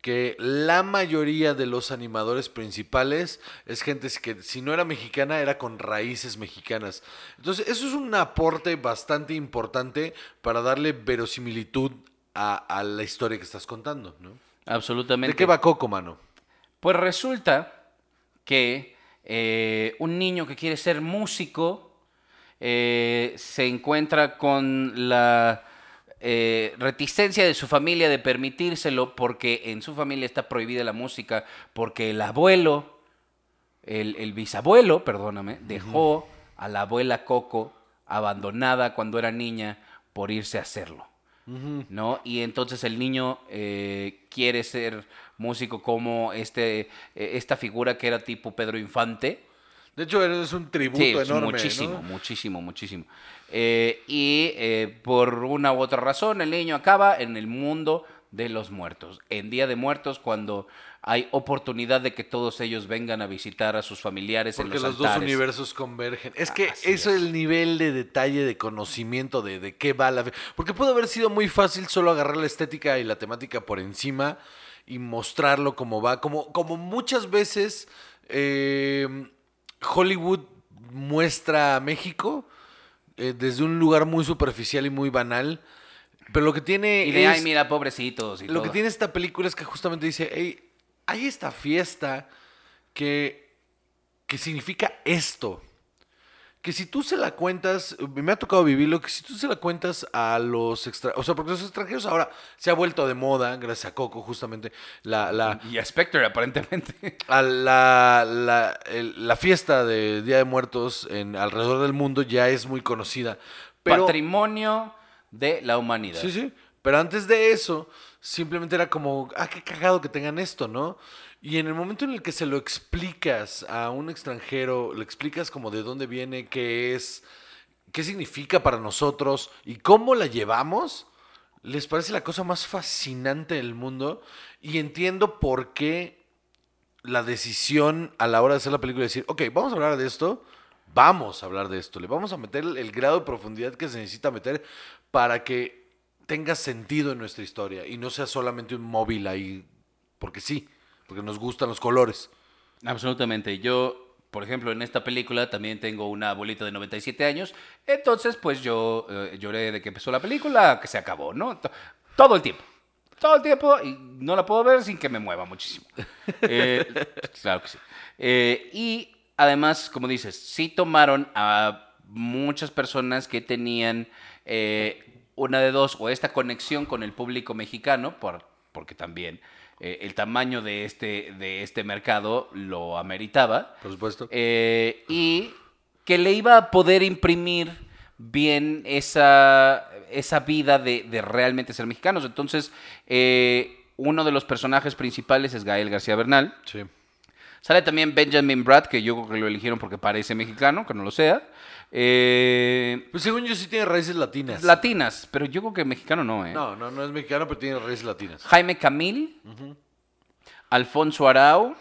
Speaker 1: que la mayoría de los animadores principales es gente que si no era mexicana era con raíces mexicanas. Entonces, eso es un aporte bastante importante para darle verosimilitud a, a la historia que estás contando, ¿no?
Speaker 2: Absolutamente.
Speaker 1: ¿De qué va Coco, mano?
Speaker 2: Pues resulta que eh, un niño que quiere ser músico eh, se encuentra con la eh, reticencia de su familia de permitírselo porque en su familia está prohibida la música, porque el abuelo, el, el bisabuelo, perdóname, dejó a la abuela Coco abandonada cuando era niña por irse a hacerlo. ¿no? Y entonces el niño eh, quiere ser músico como este, esta figura que era tipo Pedro Infante.
Speaker 1: De hecho, es un tributo
Speaker 2: Sí,
Speaker 1: enorme.
Speaker 2: muchísimo,
Speaker 1: ¿no?
Speaker 2: muchísimo, muchísimo. Eh, y eh, por una u otra razón, el niño acaba en el mundo de los muertos. En Día de Muertos, cuando hay oportunidad de que todos ellos vengan a visitar a sus familiares
Speaker 1: Porque
Speaker 2: en
Speaker 1: los,
Speaker 2: los,
Speaker 1: dos universos convergen. Es que
Speaker 2: Así
Speaker 1: eso es
Speaker 2: es.
Speaker 1: el nivel de detalle, de conocimiento de, de qué va la... fe- Porque pudo haber sido muy fácil solo agarrar la estética y la temática por encima y mostrarlo como va. Como, como muchas veces eh, Hollywood muestra a México eh, desde un lugar muy superficial y muy banal. Pero lo que tiene
Speaker 2: Y de,
Speaker 1: es...
Speaker 2: ay, mira, pobrecitos y
Speaker 1: Lo que
Speaker 2: todo".
Speaker 1: tiene esta película es que justamente dice, hey, hay esta fiesta que, que significa esto. Que si tú se la cuentas, me ha tocado vivirlo, que si tú se la cuentas a los extranjeros, o sea, porque los extranjeros ahora se ha vuelto de moda, gracias a Coco, justamente, la, la,
Speaker 2: Y a Spectre, aparentemente. [laughs]
Speaker 1: a la, la, el- la fiesta de Día de Muertos en alrededor del mundo ya es muy conocida. Pero,
Speaker 2: Patrimonio de la humanidad.
Speaker 1: Sí, sí. Pero antes de eso, simplemente era como, ah, qué cagado que tengan esto, ¿no? Y en el momento en el que se lo explicas a un extranjero, le explicas como de dónde viene, qué es, qué significa para nosotros y cómo la llevamos, les parece la cosa más fascinante del mundo. Y entiendo por qué la decisión a la hora de hacer la película es decir, ok, vamos a hablar de esto, vamos a hablar de esto, le vamos a meter el grado de profundidad que se necesita meter para que tenga sentido en nuestra historia y no sea solamente un móvil ahí, porque sí, porque nos gustan los colores.
Speaker 2: Absolutamente. Yo, por ejemplo, en esta película también tengo una abuelita de 97 años. Entonces, pues yo eh, lloré de que empezó la película que se acabó, ¿no? To- Todo el tiempo. Todo el tiempo. Y no la puedo ver sin que me mueva muchísimo. [laughs] Eh, claro que sí. Eh, y además, como dices, sí tomaron a muchas personas que tenían una de dos, o esta conexión con el público mexicano, por, porque también eh, el tamaño de este, de este mercado lo ameritaba.
Speaker 1: Por supuesto.
Speaker 2: Eh, y que le iba a poder imprimir bien esa, esa vida de, de realmente ser mexicanos. Entonces, eh, uno de los personajes principales es Gael García Bernal.
Speaker 1: Sí.
Speaker 2: Sale también Benjamin Bratt, que yo creo que lo eligieron porque parece mexicano, que no lo sea. Eh,
Speaker 1: Pues según yo sí tiene raíces latinas.
Speaker 2: latinas, pero yo creo que mexicano no, ¿eh?
Speaker 1: No, no, no es mexicano, pero tiene raíces latinas.
Speaker 2: Jaime Camil, Alfonso Arau,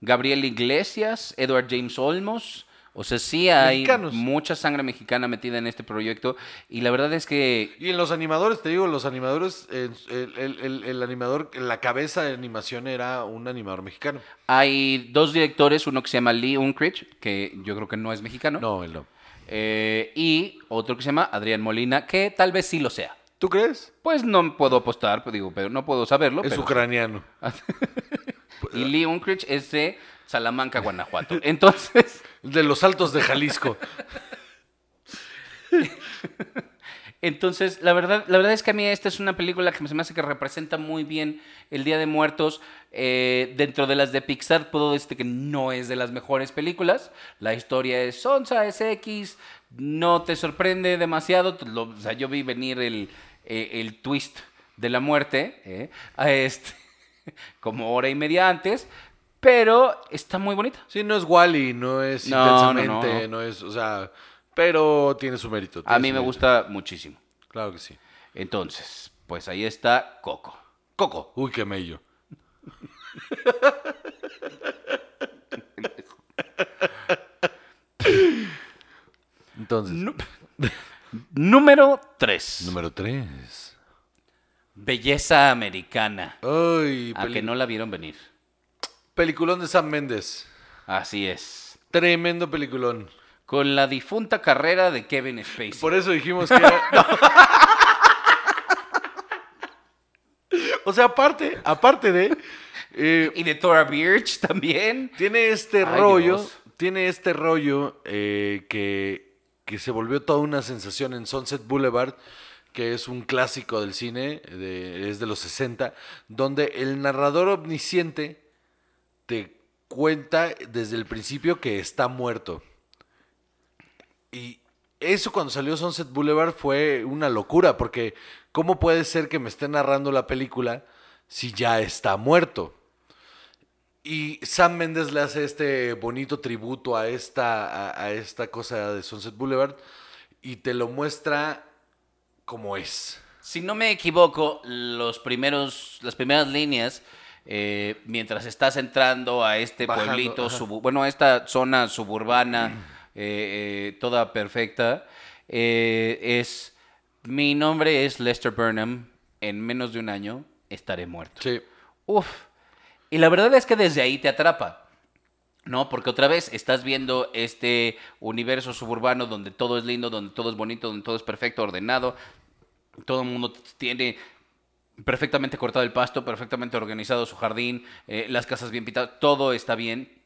Speaker 2: Gabriel Iglesias, Edward James Olmos. O sea, sí hay
Speaker 1: Mexicanos.
Speaker 2: mucha sangre mexicana metida en este proyecto. Y la verdad es que
Speaker 1: Y en los animadores, te digo, los animadores, el, el- el- el animador, la cabeza de animación era un animador mexicano.
Speaker 2: hay dos directores, uno que se llama Lee Unkrich, que yo creo que no es mexicano.
Speaker 1: No, él no.
Speaker 2: Eh, y otro que se llama Adrián Molina, que tal vez sí lo sea.
Speaker 1: ¿Tú crees?
Speaker 2: Pues no puedo apostar, pues digo, pero no puedo saberlo.
Speaker 1: Es
Speaker 2: pero-
Speaker 1: ucraniano. [laughs]
Speaker 2: Y Lee Unkrich es de Salamanca, Guanajuato. [laughs] Entonces,
Speaker 1: De los altos de Jalisco. [laughs]
Speaker 2: entonces la verdad, la verdad es que a mí esta es una película que se me hace que representa muy bien el Día de Muertos. Eh, dentro de las de Pixar puedo decirte que no es de las mejores películas. La historia es sonsa, es X, no te sorprende demasiado. Lo- o sea, yo vi venir el, eh, el twist de la muerte eh, a este, [laughs] como hora y media antes, pero está muy bonita.
Speaker 1: Sí, no es Wally, no es
Speaker 2: No, no, no,
Speaker 1: intensamente, no,
Speaker 2: no.
Speaker 1: es, o sea, pero tiene su mérito.
Speaker 2: A mí me
Speaker 1: mérito.
Speaker 2: gusta muchísimo.
Speaker 1: Claro que sí.
Speaker 2: Entonces, pues ahí está Coco.
Speaker 1: Coco. Uy, qué mello. Entonces,
Speaker 2: Número 3.
Speaker 1: número 3.
Speaker 2: Belleza americana.
Speaker 1: Ay,
Speaker 2: A que no la vieron venir.
Speaker 1: peliculón de Sam Méndez.
Speaker 2: Así es.
Speaker 1: Tremendo peliculón.
Speaker 2: Con la difunta carrera de Kevin Spacey.
Speaker 1: Por eso dijimos que era... [laughs] No. O sea, aparte, aparte de... eh,
Speaker 2: Y de Tora Birch también.
Speaker 1: tiene este
Speaker 2: Ay,
Speaker 1: rollo,
Speaker 2: Dios.
Speaker 1: tiene este rollo eh, que, que se volvió toda una sensación en Sunset Boulevard, que es un clásico del cine, de- es de los 60, donde el narrador omnisciente te cuenta desde el principio que está muerto. Y eso cuando salió Sunset Boulevard fue una locura, porque ¿cómo puede ser que me esté narrando la película si ya está muerto? Y Sam Mendes le hace este bonito tributo a esta, a, a esta cosa de Sunset Boulevard y te lo muestra como es.
Speaker 2: Si no me equivoco, los primeros, las primeras líneas, eh, mientras estás entrando a este
Speaker 1: Bajando,
Speaker 2: pueblito, bueno, a esta zona suburbana, [clears throat] eh, toda perfecta, eh, es, mi nombre es Lester Burnham, en menos de un año estaré muerto.
Speaker 1: Sí.
Speaker 2: Uf. Y la verdad es que desde ahí te atrapa. ¿No? Porque otra vez estás viendo este universo suburbano donde todo es lindo, donde todo es bonito, donde todo es perfecto, ordenado. Todo el mundo tiene perfectamente cortado el pasto, perfectamente organizado su jardín, eh, las casas bien pintadas, todo está bien.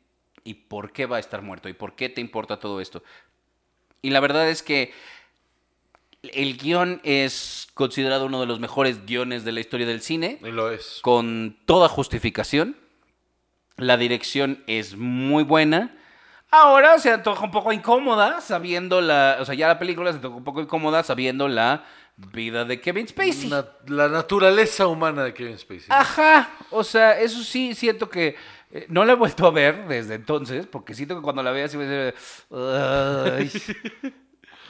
Speaker 2: ¿Y por qué va a estar muerto? ¿Y por qué te importa todo esto? Y la verdad es que el guion es considerado uno de los mejores guiones de la historia del cine
Speaker 1: Y lo es.
Speaker 2: con toda justificación. La dirección es muy buena. Ahora se antoja un poco incómoda sabiendo la... O sea, ya la película se antoja un poco incómoda sabiendo la vida de Kevin Spacey.
Speaker 1: La naturaleza humana de Kevin Spacey.
Speaker 2: Ajá. O sea, eso sí siento que... eh, no la he vuelto a ver desde entonces, porque siento que cuando la vea sí voy a decir... "Ay". [laughs]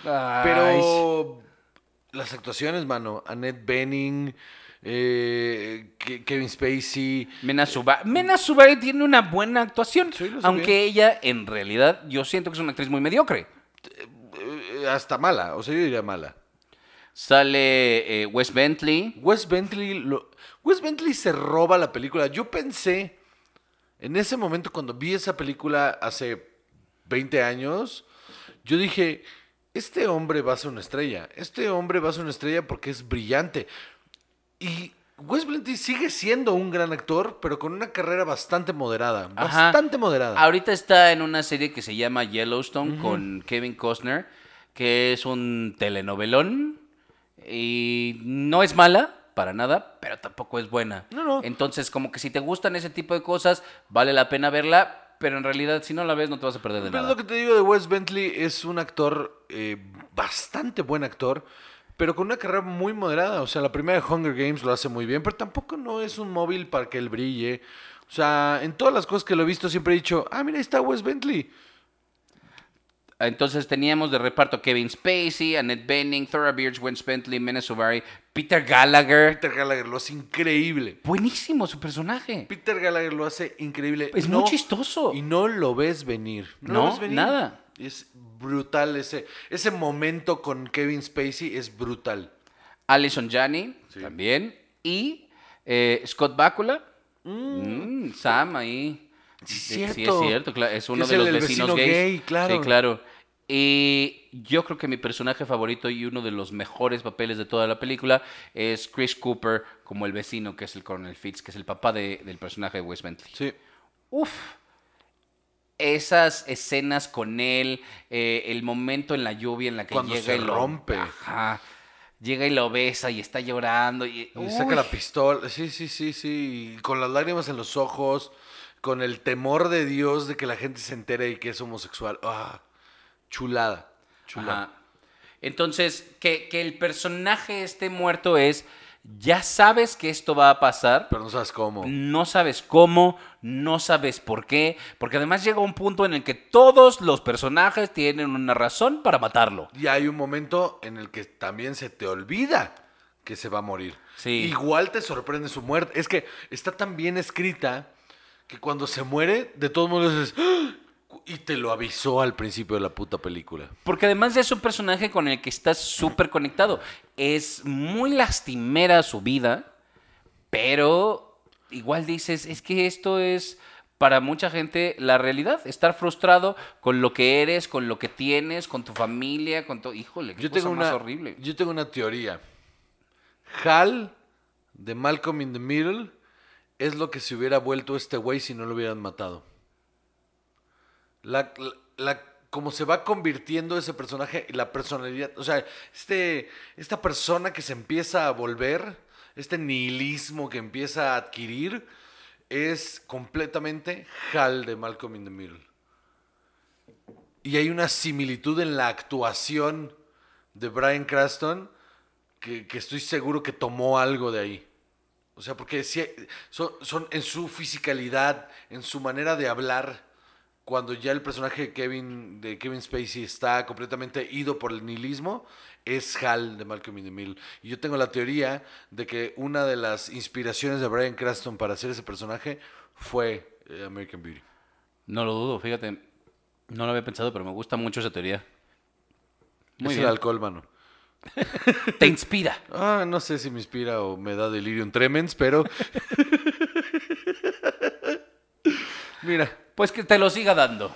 Speaker 2: Ay.
Speaker 1: Pero las actuaciones, mano. Annette Bening, eh, Ke- Kevin Spacey.
Speaker 2: Mena Suba- Mena Suvari tiene una buena actuación,
Speaker 1: Sí,
Speaker 2: aunque ella en realidad yo siento que es una actriz muy mediocre.
Speaker 1: eh, hasta mala, o sea, yo diría mala.
Speaker 2: Sale eh, Wes Bentley.
Speaker 1: Wes Bentley, lo- Wes Bentley se roba la película. Yo pensé, en ese momento cuando vi esa película hace 20 años, yo dije, este hombre va a ser una estrella. Este hombre va a ser una estrella porque es brillante. Y Wes Bentley sigue siendo un gran actor, pero con una carrera bastante moderada.
Speaker 2: Ajá.
Speaker 1: Bastante moderada.
Speaker 2: Ahorita está en una serie que se llama Yellowstone con Kevin Costner, que es un telenovelón y no es mala para nada, pero tampoco es buena.
Speaker 1: No, no.
Speaker 2: Entonces, como que si te gustan ese tipo de cosas, vale la pena verla, pero en realidad si no la ves no te vas a perder de
Speaker 1: Pero
Speaker 2: nada.
Speaker 1: lo que te digo de Wes Bentley es un actor, eh, bastante buen actor, pero con una carrera muy moderada. O sea, la primera de Hunger Games lo hace muy bien, pero tampoco no es un móvil para que él brille. O sea, en todas las cosas que lo he visto siempre he dicho, ah, mira, ahí está Wes Bentley.
Speaker 2: Entonces teníamos de reparto Kevin Spacey, Annette Bening, Thora Birch, Gwen Bentley, Mena Suvari, Peter Gallagher.
Speaker 1: Peter Gallagher lo hace increíble.
Speaker 2: Buenísimo su personaje.
Speaker 1: Peter Gallagher lo hace increíble.
Speaker 2: Es muy chistoso.
Speaker 1: Y no lo ves venir. No,
Speaker 2: No,
Speaker 1: ves venir.
Speaker 2: nada.
Speaker 1: Es brutal ese, ese momento con Kevin Spacey es brutal.
Speaker 2: Alison Janney
Speaker 1: Sí.
Speaker 2: también. Y eh, Scott Bakula. Mm, Sam ahí.
Speaker 1: Sí, cierto.
Speaker 2: es cierto. Es uno
Speaker 1: es
Speaker 2: de los vecinos
Speaker 1: vecino
Speaker 2: gays.
Speaker 1: gay, claro.
Speaker 2: Sí, claro. Y yo creo que mi personaje favorito y uno de los mejores papeles de toda la película es Chris Cooper como el vecino, que es el Colonel Fitz, que es el papá de- del personaje de Wes Bentley.
Speaker 1: Sí.
Speaker 2: Uf. Esas escenas con él, eh, el momento en la lluvia en la que
Speaker 1: Cuando
Speaker 2: llega
Speaker 1: se
Speaker 2: y lo
Speaker 1: rompe.
Speaker 2: Ajá. Llega y lo besa y está llorando. Y,
Speaker 1: Y saca la pistola. Sí, sí, sí, sí. y Con las lágrimas en los ojos. Con el temor de Dios de que la gente se entere y que es homosexual. Ah, chulada. Chulada.
Speaker 2: Ajá. Entonces, que, que el personaje esté muerto es, ya sabes que esto va a pasar,
Speaker 1: Pero no sabes cómo.
Speaker 2: no sabes cómo, no sabes por qué, porque además llega un punto en el que todos los personajes tienen una razón para matarlo.
Speaker 1: Y hay un momento en el que también se te olvida que se va a morir.
Speaker 2: Sí.
Speaker 1: Igual te sorprende su muerte. Es que está tan bien escrita que cuando se muere, de todos modos dices, "¡Ah!", y te lo avisó al principio de la puta película.
Speaker 2: Porque además ya es un personaje con el que estás súper conectado. Es muy lastimera su vida, pero igual dices, es que esto es para mucha gente la realidad. Estar frustrado con lo que eres, con lo que tienes, con tu familia, con todo. Híjole, qué
Speaker 1: Yo
Speaker 2: cosa
Speaker 1: tengo,
Speaker 2: más
Speaker 1: una,
Speaker 2: horrible.
Speaker 1: yo tengo una teoría. Hal de Malcolm in the Middle es lo que se hubiera vuelto este güey si no lo hubieran matado. La, la- como se va convirtiendo ese personaje y la personalidad, o sea, este, esta persona que se empieza a volver, este nihilismo que empieza a adquirir, es completamente Hal de Malcolm in the Middle. Y hay una similitud en la actuación de Brian Cranston que, que estoy seguro que tomó algo de ahí. O sea, porque son, son en su fisicalidad, en su manera de hablar, cuando ya el personaje de Kevin, de Kevin Spacey está completamente ido por el nihilismo, es Hal de Malcolm in the Middle. Y yo tengo la teoría de que una de las inspiraciones de Brian Cranston para hacer ese personaje fue eh, American Beauty.
Speaker 2: No lo dudo, fíjate. No lo había pensado, pero me gusta mucho esa teoría. Muy
Speaker 1: es
Speaker 2: bien.
Speaker 1: el alcohol, mano. [laughs]
Speaker 2: Te inspira.
Speaker 1: Ah, no sé si me inspira o me da delirium tremens, pero. [laughs] [laughs] Mira,
Speaker 2: Pues que te lo siga dando.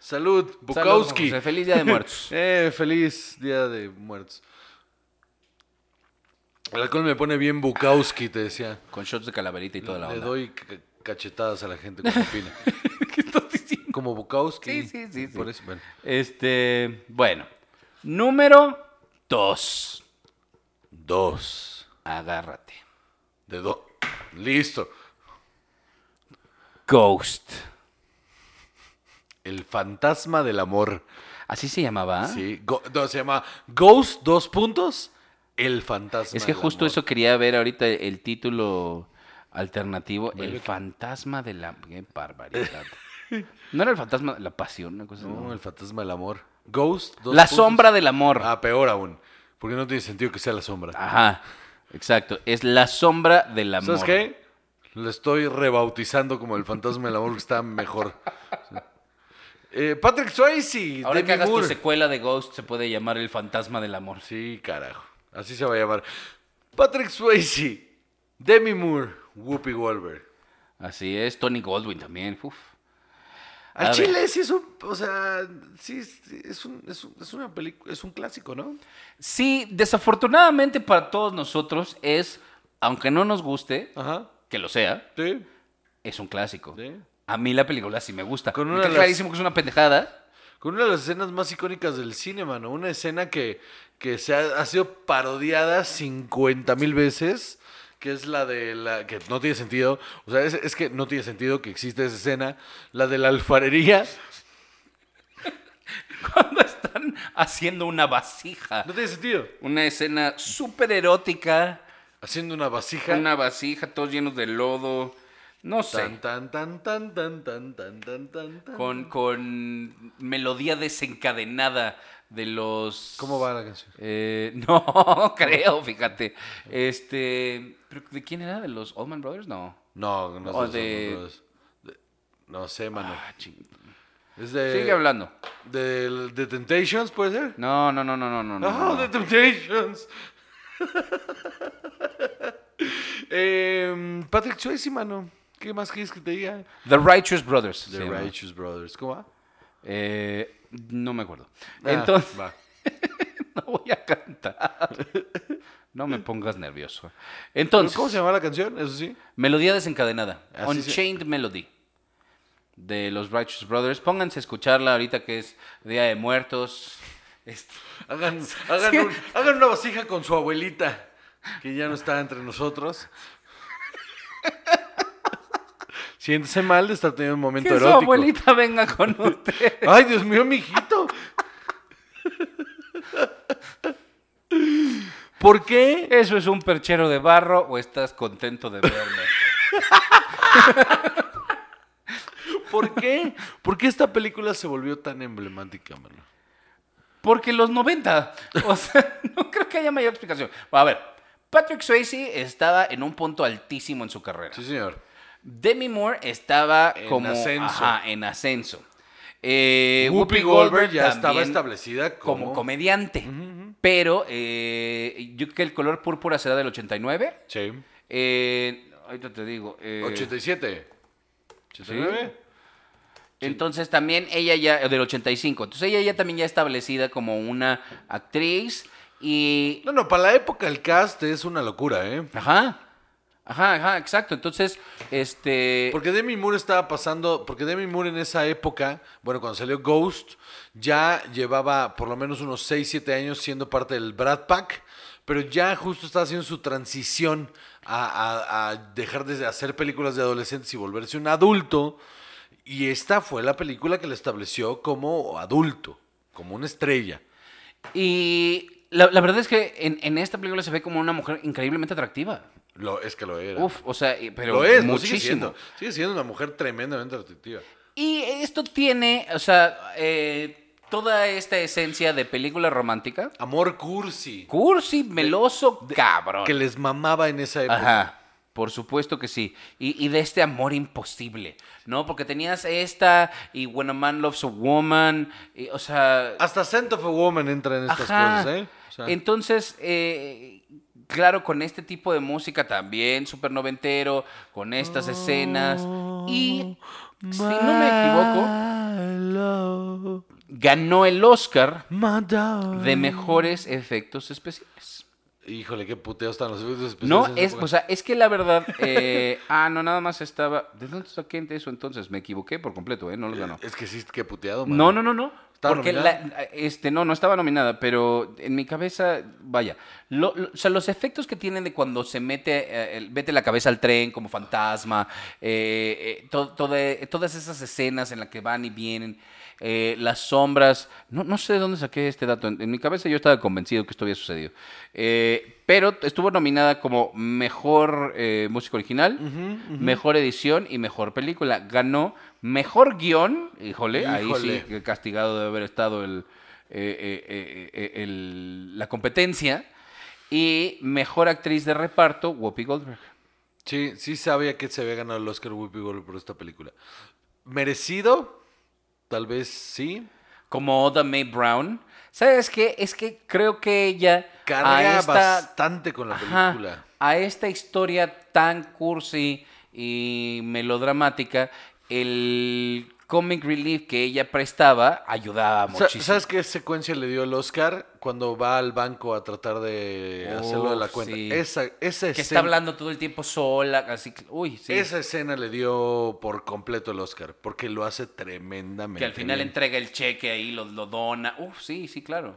Speaker 1: salud, Bukowski.
Speaker 2: Feliz Día de Muertos. [laughs]
Speaker 1: eh, feliz día de muertos. El alcohol me pone bien Bukowski, te decía.
Speaker 2: Con shots de calaverita y toda la
Speaker 1: Le
Speaker 2: onda.
Speaker 1: doy ca- cachetadas a la gente cuando opina. [laughs]
Speaker 2: ¿Qué estás diciendo?
Speaker 1: Como Bukowski.
Speaker 2: Sí, sí, sí, sí.
Speaker 1: Por eso, bueno.
Speaker 2: Este, bueno. Número dos.
Speaker 1: Dos.
Speaker 2: Agárrate.
Speaker 1: De dos. Listo.
Speaker 2: Ghost.
Speaker 1: El fantasma del amor.
Speaker 2: Así se llamaba.
Speaker 1: Sí. Go- no, se llama Ghost, dos puntos. El fantasma
Speaker 2: Es que
Speaker 1: del
Speaker 2: justo
Speaker 1: amor.
Speaker 2: eso quería ver ahorita el título alternativo. El fantasma de la... Qué barbaridad. [laughs] No era el fantasma de la pasión, una cosa
Speaker 1: No,
Speaker 2: no.
Speaker 1: el fantasma del amor. Ghost, dos
Speaker 2: La
Speaker 1: puntos.
Speaker 2: sombra del amor.
Speaker 1: Ah, peor aún. Porque no tiene sentido que sea la sombra.
Speaker 2: Ajá. Exacto. Es la sombra del amor.
Speaker 1: ¿Sabes qué? Lo estoy rebautizando como el fantasma del amor que está mejor. Eh, Patrick Swayze.
Speaker 2: Ahora
Speaker 1: Demi
Speaker 2: que hagas
Speaker 1: Moore.
Speaker 2: tu secuela de Ghost se puede llamar el fantasma del amor.
Speaker 1: Sí, carajo. Así se va a llamar. Patrick Swayze. Demi Moore. Whoopi Goldberg.
Speaker 2: Así es. Tony Goldwyn también. Uf.
Speaker 1: Al
Speaker 2: A ver.
Speaker 1: Chile sí es un, o sea, sí, sí, es un, es un, es una película, es un clásico, ¿no?
Speaker 2: Sí, desafortunadamente para todos nosotros es, aunque no nos guste,
Speaker 1: Ajá.
Speaker 2: que lo sea,
Speaker 1: Sí.
Speaker 2: es un clásico.
Speaker 1: Sí.
Speaker 2: A mí la película sí me gusta.
Speaker 1: Con
Speaker 2: Me
Speaker 1: una
Speaker 2: queda
Speaker 1: de las-
Speaker 2: clarísimo que es una pendejada.
Speaker 1: Con una de las escenas más icónicas del cine, mano. Una escena que, que se ha, ha sido parodiada 50 mil veces, que es la de la que no tiene sentido. O sea, es, es que no tiene sentido que exista esa escena. La de la alfarería. [laughs]
Speaker 2: Cuando están haciendo una vasija.
Speaker 1: No tiene sentido.
Speaker 2: Una escena súper erótica.
Speaker 1: Haciendo una vasija.
Speaker 2: Una vasija, todos llenos de lodo. No sé.
Speaker 1: Tan, tan, tan, tan, tan, tan, tan, tan, tan, tan.
Speaker 2: Con, con melodía desencadenada de los.
Speaker 1: ¿Cómo va la canción?
Speaker 2: Eh, [laughs] no, creo, fíjate. Este. ¿pero ¿De quién era? ¿De los Allman Brothers? No.
Speaker 1: No, no
Speaker 2: O
Speaker 1: sé.
Speaker 2: de-
Speaker 1: No sé, mano.
Speaker 2: Ah, ching-
Speaker 1: Es de.
Speaker 2: Sigue hablando.
Speaker 1: De, de Temptations, ¿puede ser?
Speaker 2: No, no, no, no, no, no. no,
Speaker 1: ¡Ah,
Speaker 2: no.
Speaker 1: The Temptations! [laughs] Em, Patrick Swayze, mano. ¿Qué más quieres que te diga?
Speaker 2: The Righteous Brothers.
Speaker 1: The
Speaker 2: llama.
Speaker 1: Righteous Brothers. ¿Cómo va?
Speaker 2: Eh, no me acuerdo.
Speaker 1: Ah,
Speaker 2: Entonces,
Speaker 1: va. [laughs]
Speaker 2: no voy a cantar. No me pongas nervioso.
Speaker 1: ¿Pero
Speaker 2: Entonces,
Speaker 1: ¿Cómo se llama la canción? Eso sí.
Speaker 2: melodía desencadenada.
Speaker 1: Así se-
Speaker 2: Unchained Melody. De los Righteous Brothers. Pónganse a escucharla ahorita que es Día de Muertos. Este,
Speaker 1: Hagan, [laughs] hagan,
Speaker 2: Sí.
Speaker 1: un- hagan una vasija con su abuelita, que ya no está entre nosotros. [laughs] Siéntese mal de estar teniendo un momento
Speaker 2: que su
Speaker 1: erótico.
Speaker 2: abuelita venga con [laughs] usted.
Speaker 1: Ay, Dios mío, mijito. ¿Por qué?
Speaker 2: ¿Eso es un perchero de barro o estás contento de verme? [laughs]
Speaker 1: ¿Por qué? ¿Por qué esta película se volvió tan emblemática, mano?
Speaker 2: Porque los 90. O sea, [laughs] no creo que haya mayor explicación. A ver, Patrick Swayze estaba en un punto altísimo en su carrera.
Speaker 1: Sí, señor.
Speaker 2: Demi Moore estaba
Speaker 1: En
Speaker 2: como
Speaker 1: ascenso.
Speaker 2: ajá, en ascenso. Eh,
Speaker 1: Whoopi Goldberg ya estaba establecida como...
Speaker 2: como comediante. Pero eh, yo creo que el color púrpura será del 89.
Speaker 1: Sí.
Speaker 2: Eh, ahorita te digo. eh,
Speaker 1: 87. 89.
Speaker 2: Entonces también ella ya, del 85. Entonces ella ya también ya establecida como una actriz y...
Speaker 1: No, no, para la época el cast es una locura, ¿eh?
Speaker 2: Ajá. Ajá, ajá, exacto. Entonces, este...
Speaker 1: Porque Demi Moore estaba pasando, porque Demi Moore en esa época, bueno, cuando salió Ghost, ya llevaba por lo menos unos 6, 7 años siendo parte del Brad Pack, pero ya justo estaba haciendo su transición a, a- a dejar de hacer películas de adolescentes y volverse un adulto. Y esta fue la película que le estableció como adulto, como una estrella.
Speaker 2: Y la, la verdad es que en, en esta película se ve como una mujer increíblemente atractiva.
Speaker 1: Lo, es que lo era.
Speaker 2: Uf, o sea, pero
Speaker 1: lo es, lo sigue
Speaker 2: muchísimo.
Speaker 1: siendo. Sigue siendo una mujer tremendamente atractiva.
Speaker 2: Y esto tiene, o sea, eh, toda esta esencia de película romántica.
Speaker 1: Amor cursi.
Speaker 2: Cursi, meloso, cabrón.
Speaker 1: Que les mamaba en esa época.
Speaker 2: Ajá, por supuesto que sí. Y, y de este amor imposible, ¿no? Porque tenías esta y When a Man Loves a Woman, y, o sea...
Speaker 1: Hasta Scent of a Woman entra en estas
Speaker 2: ajá.
Speaker 1: cosas, ¿eh? O sea,
Speaker 2: Entonces, eh, claro, con este tipo de música también, súper noventero, con estas escenas. Y, si no me equivoco, ganó el Oscar de mejores efectos especiales.
Speaker 1: Híjole, qué puteo están los efectos especiales.
Speaker 2: No, es, o sea, es que la verdad, eh, ah, no, nada más estaba, ¿de dónde saqué eso entonces? Me equivoqué por completo, ¿eh? No los ganó.
Speaker 1: Es que sí, qué puteado, man.
Speaker 2: No, no, no, no.
Speaker 1: ¿Estaba
Speaker 2: Porque
Speaker 1: nominada?
Speaker 2: la- este, no, no estaba nominada, pero en mi cabeza, vaya. Lo- lo- o sea, los efectos que tienen de cuando se mete, eh, el- mete la cabeza al tren como fantasma, eh, eh, to- toda- todas esas escenas en las que van y vienen, eh, las sombras. No, no sé de dónde saqué este dato. En, en mi cabeza yo estaba convencido que esto había sucedido. Eh, pero estuvo nominada como mejor música original, mejor edición y mejor película. Ganó mejor guion. Híjole, ahí
Speaker 1: Híjole.
Speaker 2: sí, que castigado de haber estado el, eh, eh, eh, el- la competencia. Y mejor actriz de reparto, Whoopi Goldberg.
Speaker 1: Sí, sí sabía que se había ganado el Oscar Whoopi Goldberg por esta película. ¿Merecido? Tal vez sí.
Speaker 2: Como Oda Mae Brown. ¿Sabes qué? Es que creo que ella
Speaker 1: Carga
Speaker 2: esta,
Speaker 1: bastante con la
Speaker 2: Ajá,
Speaker 1: película.
Speaker 2: a esta historia tan cursi y melodramática, el comic relief que ella prestaba ayudaba muchísimo.
Speaker 1: ¿Sabes qué secuencia le dio el Oscar? Cuando va al banco a tratar de hacerlo de la cuenta.
Speaker 2: sí.
Speaker 1: Esa, esa
Speaker 2: que está
Speaker 1: escena-
Speaker 2: hablando todo el tiempo sola, así que- uy, sí.
Speaker 1: Esa escena le dio por completo el Oscar, porque lo hace tremendamente.
Speaker 2: que al final
Speaker 1: bien.
Speaker 2: entrega el cheque ahí, lo, lo dona. Uf, sí, sí, claro.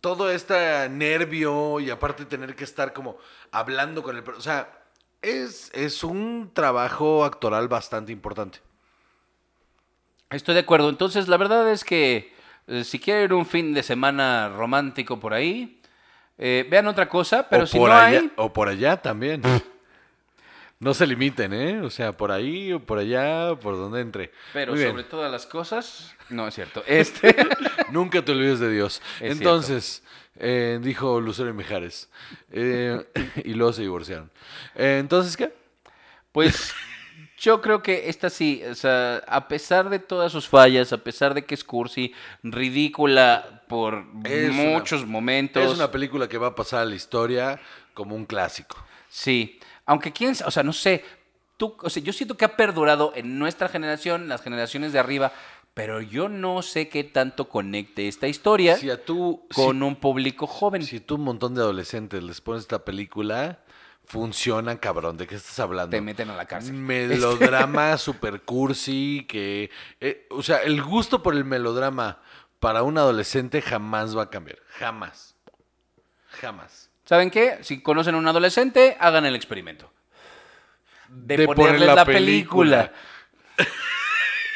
Speaker 1: todo este nervio y aparte tener que estar como hablando con el... O sea, es, es un trabajo actoral bastante importante.
Speaker 2: Estoy de acuerdo. Entonces, la verdad es que eh, si quieren un fin de semana romántico por ahí, eh, vean otra cosa, pero
Speaker 1: o
Speaker 2: si
Speaker 1: por
Speaker 2: no
Speaker 1: allá,
Speaker 2: hay,
Speaker 1: O por allá también. No se limiten, ¿eh? O sea, por ahí o por allá, por donde entre.
Speaker 2: pero
Speaker 1: Muy bien.
Speaker 2: sobre todas las cosas, no es cierto. Este, [laughs]
Speaker 1: Nunca te olvides de Dios.
Speaker 2: Es
Speaker 1: Entonces, eh, dijo Lucero y Mijares. Eh, [laughs] y luego se divorciaron. Eh, Entonces, ¿qué?
Speaker 2: pues yo creo que esta sí, o sea, a pesar de todas sus fallas, a pesar de que es cursi, ridícula por
Speaker 1: Es una-
Speaker 2: muchos momentos.
Speaker 1: Es una película que va a pasar a la historia como un clásico.
Speaker 2: Sí, aunque quién, o sea, no sé, tú, o sea, yo siento que ha perdurado en nuestra generación, las generaciones de arriba, pero yo no sé qué tanto conecte esta historia
Speaker 1: Si a tú,
Speaker 2: con un público joven.
Speaker 1: si, tú un montón de adolescentes les pones esta película, funciona, cabrón. ¿De qué estás hablando?
Speaker 2: Te meten a la cárcel.
Speaker 1: Melodrama [laughs] super cursi que... eh, o sea, el gusto por el melodrama para un adolescente jamás va a cambiar. Jamás. Jamás.
Speaker 2: ¿Saben qué? Si conocen a un adolescente, hagan el experimento. De,
Speaker 1: De
Speaker 2: ponerles
Speaker 1: poner la
Speaker 2: la, película.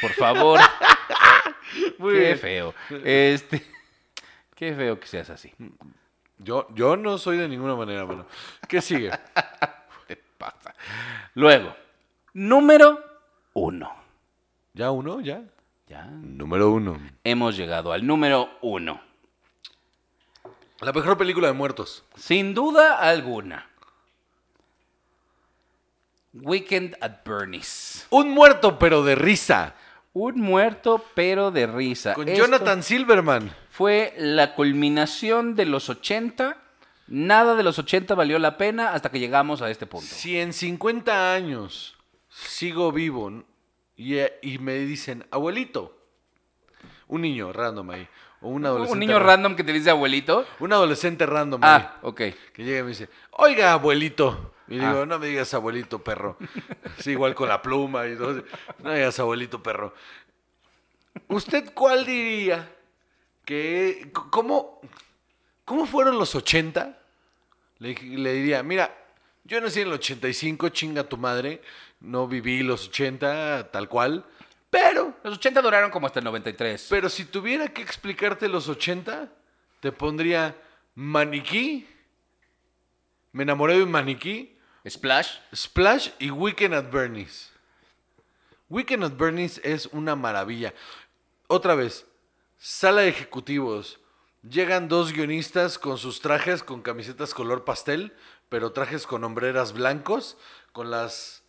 Speaker 2: Por favor. [laughs]
Speaker 1: Muy
Speaker 2: qué
Speaker 1: bien.
Speaker 2: feo. [laughs] Este, [laughs] qué feo que seas así.
Speaker 1: Yo, yo no soy de ninguna manera, bueno. ¿Qué sigue? [laughs]
Speaker 2: ¿Qué pasa? Luego, número uno.
Speaker 1: ¿Ya uno? ¿Ya?
Speaker 2: Ya.
Speaker 1: Número uno.
Speaker 2: Hemos llegado al número uno.
Speaker 1: La mejor película de muertos.
Speaker 2: Sin duda alguna. Weekend at Bernie's.
Speaker 1: Un muerto, pero de risa.
Speaker 2: Un muerto, pero de risa.
Speaker 1: Con
Speaker 2: Esto
Speaker 1: Jonathan Silverman.
Speaker 2: Fue la culminación de los 80. Nada de los 80 valió la pena hasta que llegamos a este punto.
Speaker 1: Si en 50 años sigo vivo y, y me dicen, abuelito, un niño random ahí, o un adolescente.
Speaker 2: Un niño
Speaker 1: ra-
Speaker 2: random que te dice abuelito.
Speaker 1: Un adolescente random ahí,
Speaker 2: Ah, ok.
Speaker 1: que llega y me dice, oiga, abuelito. Y digo,
Speaker 2: Ah.
Speaker 1: no me digas abuelito, perro. [laughs] Sí, igual con la pluma y todo. No me digas abuelito, perro. ¿Usted cuál diría que... ¿Cómo, cómo fueron los 80? Le, le diría, mira, yo nací en el 85, chinga tu madre. No viví los 80 tal cual. Pero,
Speaker 2: Los 80 duraron como hasta el 93.
Speaker 1: pero si tuviera que explicarte los 80, te pondría maniquí. Me enamoré de un maniquí.
Speaker 2: Splash.
Speaker 1: Splash y Weekend at Bernie's. Weekend at Bernie's es una maravilla. Otra vez, sala de ejecutivos. Llegan dos guionistas con sus trajes con camisetas color pastel, pero trajes con hombreras blancos, con las,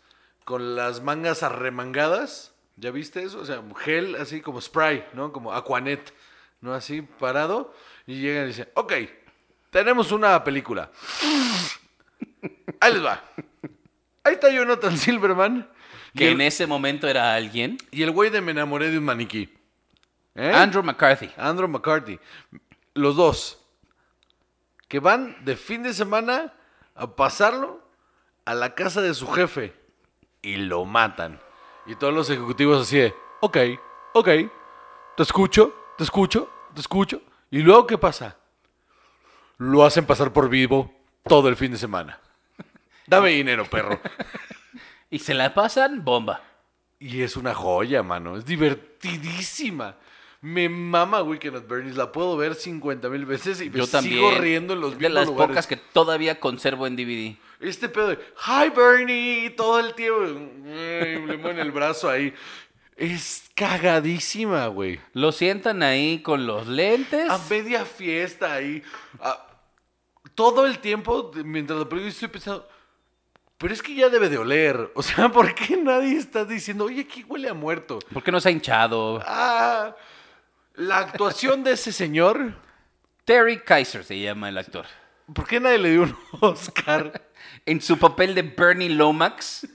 Speaker 1: con las mangas arremangadas. ¿Ya viste eso? O sea, gel así como spray, ¿no? Como Aquanet, ¿no? Así parado. Y llegan y dicen, ok, tenemos una película. Ahí les va. Ahí está Jonathan Silverman.
Speaker 2: Que
Speaker 1: el,
Speaker 2: en ese momento era alguien.
Speaker 1: y el güey de Me enamoré de un maniquí. ¿Eh?
Speaker 2: Andrew McCarthy.
Speaker 1: Andrew McCarthy. Los dos. Que van de fin de semana a pasarlo a la casa de su jefe. Y lo matan. Y todos los ejecutivos así de, ok, ok, te escucho, te escucho, te escucho. ¿Y luego qué pasa? Lo hacen pasar por vivo todo el fin de semana. Dame dinero, perro. [laughs]
Speaker 2: Y se la pasan bomba.
Speaker 1: Y es una joya, mano. Es divertidísima. Me mama Weekend at Bernie's. La puedo ver 50 mil veces y me
Speaker 2: Yo también.
Speaker 1: sigo riendo en los
Speaker 2: Es de las
Speaker 1: lugares.
Speaker 2: pocas que todavía conservo en DVD.
Speaker 1: Este pedo de Hi Bernie todo el tiempo. Le mueven el brazo ahí. Es cagadísima, güey.
Speaker 2: Lo sientan ahí con los lentes.
Speaker 1: A media fiesta ahí. a- todo el tiempo, mientras la película, estoy pensando. Pero es que ya debe de oler. O sea, [laughs] ¿por qué nadie está diciendo, oye, aquí huele a muerto?
Speaker 2: ¿Por qué no se ha hinchado?
Speaker 1: Ah, la actuación de ese señor.
Speaker 2: Terry Kaiser se llama el actor.
Speaker 1: ¿Por qué nadie le dio un Oscar? [laughs]
Speaker 2: En su papel de Bernie Lomax.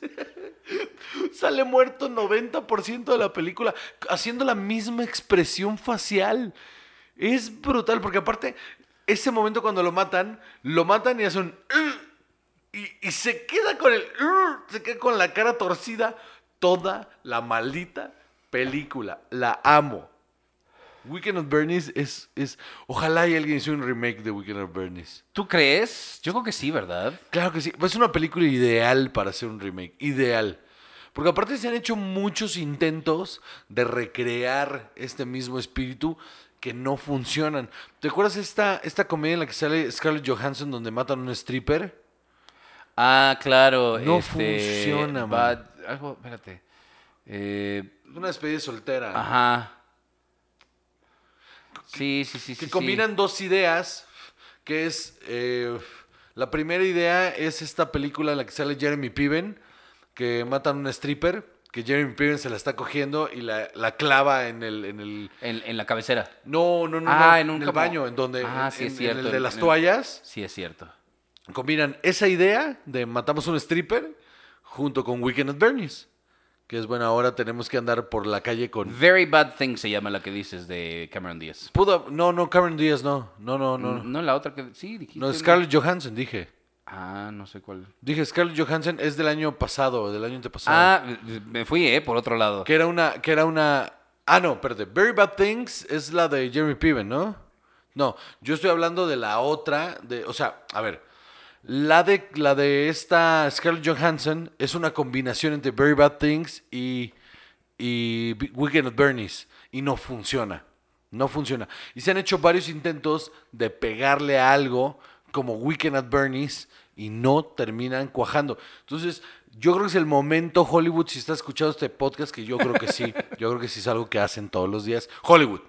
Speaker 1: Sale muerto 90% de la película haciendo la misma expresión facial. Es brutal, porque aparte, ese momento cuando lo matan, lo matan y hace un... Y, y se queda con el... Se queda con la cara torcida toda la maldita película. La amo. Weekend at Bernie's es, es... Ojalá y alguien hizo un remake de Weekend at Bernie's.
Speaker 2: ¿Tú crees? Yo creo que sí, ¿verdad?
Speaker 1: Claro que sí. Pues es una película ideal para hacer un remake. Ideal. Porque aparte se han hecho muchos intentos de recrear este mismo espíritu que no funcionan. ¿Te acuerdas esta, esta comedia en la que sale Scarlett Johansson donde matan a un stripper?
Speaker 2: Ah, claro.
Speaker 1: No
Speaker 2: este,
Speaker 1: funciona, man.
Speaker 2: Bad- algo, espérate. Eh,
Speaker 1: Una despedida soltera.
Speaker 2: ajá. Sí, sí, sí, sí.
Speaker 1: que
Speaker 2: sí.
Speaker 1: combinan dos ideas, que es... eh, la primera idea es esta película en la que sale Jeremy Piven, que matan a un stripper, que Jeremy Piven se la está cogiendo y la, la clava en el... En el
Speaker 2: En, en la cabecera.
Speaker 1: no, no, no,
Speaker 2: Ah,
Speaker 1: no,
Speaker 2: en un
Speaker 1: el
Speaker 2: como-
Speaker 1: baño, en donde...
Speaker 2: Ah,
Speaker 1: en,
Speaker 2: sí, es
Speaker 1: en
Speaker 2: cierto,
Speaker 1: el de las
Speaker 2: en-
Speaker 1: toallas.
Speaker 2: Sí, es cierto.
Speaker 1: Combinan esa idea de matamos un stripper junto con Weekend at Bernie's. Que es bueno, ahora tenemos que andar por la calle con...
Speaker 2: Very Bad Thing se llama la que dices de Cameron Díaz.
Speaker 1: Pudo, no, no, Cameron Díaz, no. No, no, no.
Speaker 2: No,
Speaker 1: No,
Speaker 2: la otra que... Sí, dijiste.
Speaker 1: no Scarlett Johansson, dije.
Speaker 2: Ah, no sé cuál.
Speaker 1: Dije Scarlett Johansson es del año pasado, del año antepasado.
Speaker 2: Ah, me fui, ¿eh? Por otro lado.
Speaker 1: Que era una, que era una. Ah, no, espérate. Very Bad Things es la de Jeremy Piven, ¿no? No, yo estoy hablando de la otra, de, o sea, a ver, la de la de esta Scarlett Johansson es una combinación entre Very Bad Things y y Weekend at Bernie's y no funciona, no funciona. Y se han hecho varios intentos de pegarle a algo como Weekend at Bernie's y no terminan cuajando. Entonces, yo creo que es el momento Hollywood si está escuchando este podcast que yo creo que sí, [laughs] yo creo que sí es algo que hacen todos los días. Hollywood,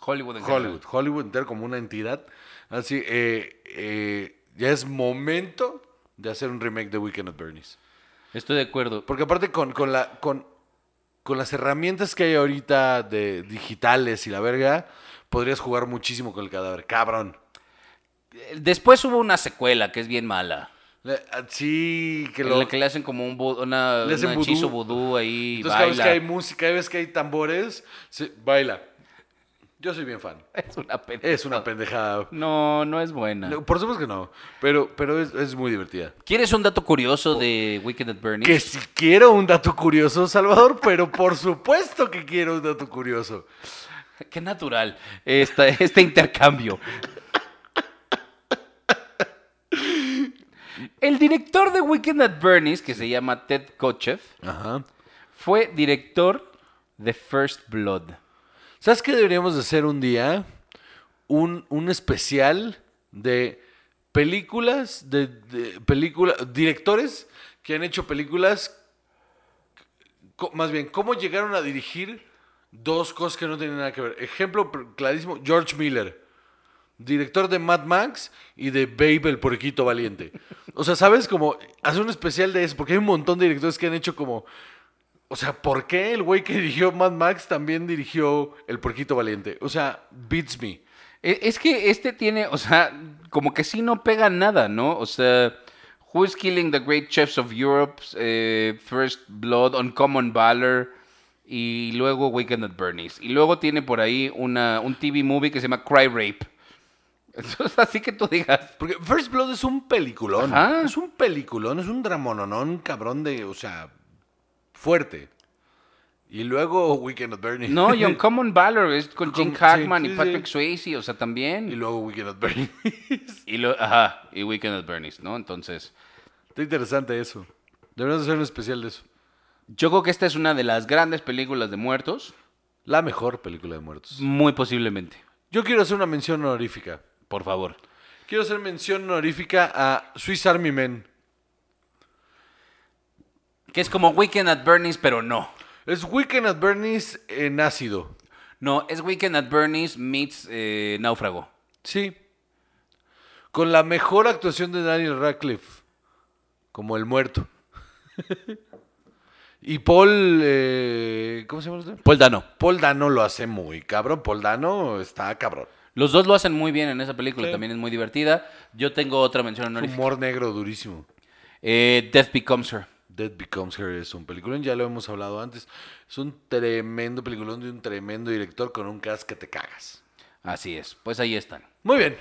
Speaker 2: Hollywood en general.
Speaker 1: Hollywood, Hollywood entero como una entidad. Así, eh, eh, ya es momento de hacer un remake de Weekend at Bernie's.
Speaker 2: Estoy de acuerdo.
Speaker 1: Porque aparte con, con la, con, con las herramientas que hay ahorita de digitales y la verga, podrías jugar muchísimo con el cadáver. Cabrón.
Speaker 2: Después hubo una secuela que es bien mala.
Speaker 1: Le- ah, sí, que
Speaker 2: En
Speaker 1: lo...
Speaker 2: la que le hacen como un, una,
Speaker 1: Le hacen
Speaker 2: un
Speaker 1: vudú.
Speaker 2: hechizo vudú ahí.
Speaker 1: Entonces cada vez
Speaker 2: baila.
Speaker 1: que hay música, cada vez que hay tambores, se baila. Yo soy bien fan. [laughs]
Speaker 2: Es una pendejada.
Speaker 1: Es una pendejada.
Speaker 2: No, no es buena.
Speaker 1: No, Por supuesto que no, pero, pero es, es muy divertida.
Speaker 2: ¿Quieres un dato curioso de Wicked at Bernie's?
Speaker 1: Que si quiero un dato curioso, Salvador, pero por [laughs] supuesto que quiero un dato curioso.
Speaker 2: Qué natural esta, este intercambio. El director de Weekend at Bernie's, que se llama Ted
Speaker 1: Ajá.
Speaker 2: fue director de First Blood.
Speaker 1: ¿Sabes qué deberíamos de hacer un día? Un, un especial de películas, de, película- directores que han hecho películas, más bien, cómo llegaron a dirigir dos cosas que no tienen nada que ver. Ejemplo clarísimo, George Miller, director de Mad Max y de Babe el Porquito Valiente. O sea, ¿sabes? Como hacer un especial de eso, porque hay un montón de directores que han hecho como... O sea, ¿por qué el güey que dirigió Mad Max también dirigió El Porquito Valiente? O sea, beats me.
Speaker 2: E- Es que este tiene, o sea, como que sí no pega nada, ¿no? O sea, Who is Killing the Great Chefs of Europe, eh, First Blood, Uncommon Valor y luego Weekend at Bernie's. Y luego tiene por ahí una, un TV movie que se llama Cry Rape. [laughs] Entonces, así que tú digas,
Speaker 1: Porque First Blood es un peliculón.
Speaker 2: Ajá.
Speaker 1: Es un peliculón, es un dramononón, cabrón de, o sea, fuerte. Y luego Weekend at Bernie's.
Speaker 2: no, y [laughs] Uncommon Valor es con Jim Hackman
Speaker 1: sí,
Speaker 2: y
Speaker 1: sí.
Speaker 2: Patrick Swayze, o sea,
Speaker 1: Y
Speaker 2: también.
Speaker 1: luego Weekend at Bernie's. [laughs]
Speaker 2: Y, lo, ajá, y Weekend at Bernie's, ¿no? Entonces,
Speaker 1: Está interesante eso. Deberíamos hacer un especial de eso.
Speaker 2: yo creo que esta es una de las grandes películas de muertos,
Speaker 1: La mejor película de muertos.
Speaker 2: muy posiblemente.
Speaker 1: Yo quiero hacer una mención honorífica.
Speaker 2: Por favor.
Speaker 1: Quiero hacer mención honorífica a Swiss Army Men.
Speaker 2: Que es como Weekend at Bernie's, pero no.
Speaker 1: Es Weekend at Bernie's en ácido.
Speaker 2: No, es Weekend at Bernie's meets eh, Náufrago.
Speaker 1: Sí. Con la mejor actuación de Daniel Radcliffe. Como el muerto. [laughs] y Paul... eh, ¿Cómo se llama usted?
Speaker 2: Paul Dano.
Speaker 1: Paul Dano lo hace muy cabrón. Paul Dano está cabrón.
Speaker 2: Los dos lo hacen muy bien en esa película,
Speaker 1: Sí.
Speaker 2: también es muy divertida. Yo tengo otra mención honorífica.
Speaker 1: Humor negro durísimo.
Speaker 2: Eh, Death Becomes Her.
Speaker 1: Dead Becomes Her es un peliculón, ya lo hemos hablado antes. Es un tremendo peliculón de un tremendo director con un cast que te cagas.
Speaker 2: Así es, pues ahí están.
Speaker 1: Muy bien.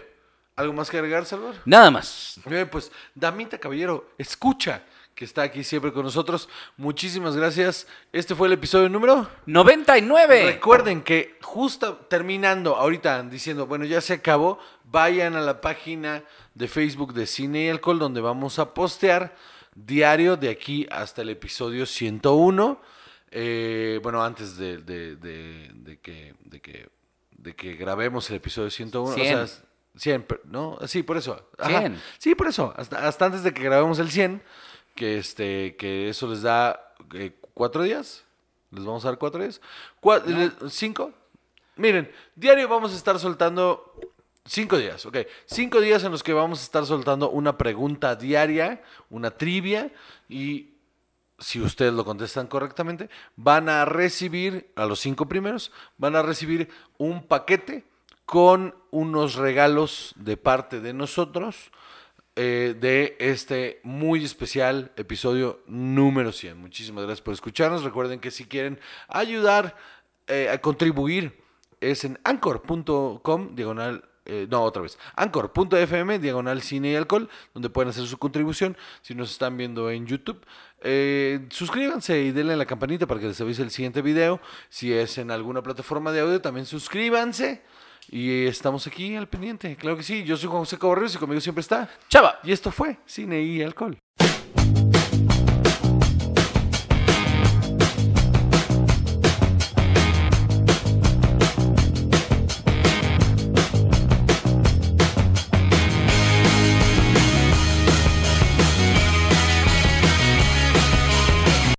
Speaker 1: ¿Algo más que agregar, Salvador?
Speaker 2: Nada más.
Speaker 1: Muy bien, pues, damita caballero, escucha que está aquí siempre con nosotros. Muchísimas gracias. Este fue el episodio número.
Speaker 2: 99.
Speaker 1: Recuerden que justo terminando, ahorita diciendo, bueno, ya se acabó, vayan a la página de Facebook de Cine y Alcohol, donde vamos a postear diario de aquí hasta el episodio 101. Eh, bueno, antes de, de- de- de que, de, que, de que grabemos el episodio 101. O sea,
Speaker 2: 100.
Speaker 1: 100, per- ¿no? Sí, por eso. Ajá.
Speaker 2: 100.
Speaker 1: Sí, por eso. Hasta, hasta antes de que grabemos el 100, que, este, que eso les da eh, cuatro días. ¿Les vamos a dar cuatro días? Cua- le- ¿Cinco? Miren, diario vamos a estar soltando cinco días, ok. Cinco días en los que vamos a estar soltando una pregunta diaria, una trivia, y si ustedes lo contestan correctamente, van a recibir, a los cinco primeros, van a recibir un paquete con unos regalos de parte de nosotros eh, de este muy especial episodio número 100. Muchísimas gracias por escucharnos. Recuerden que si quieren ayudar eh, a contribuir es en anchor.com diagonal eh, no, otra vez. Anchor.fm, diagonal cine y alcohol, donde pueden hacer su contribución. Si nos están viendo en YouTube, eh, suscríbanse y denle a la campanita para que les avise el siguiente video. Si es en alguna plataforma de audio, también suscríbanse. Y estamos aquí al pendiente. Claro que sí. Yo soy Juan José Cabarreros y conmigo siempre está.
Speaker 2: Chava.
Speaker 1: Y esto fue Cine y Alcohol.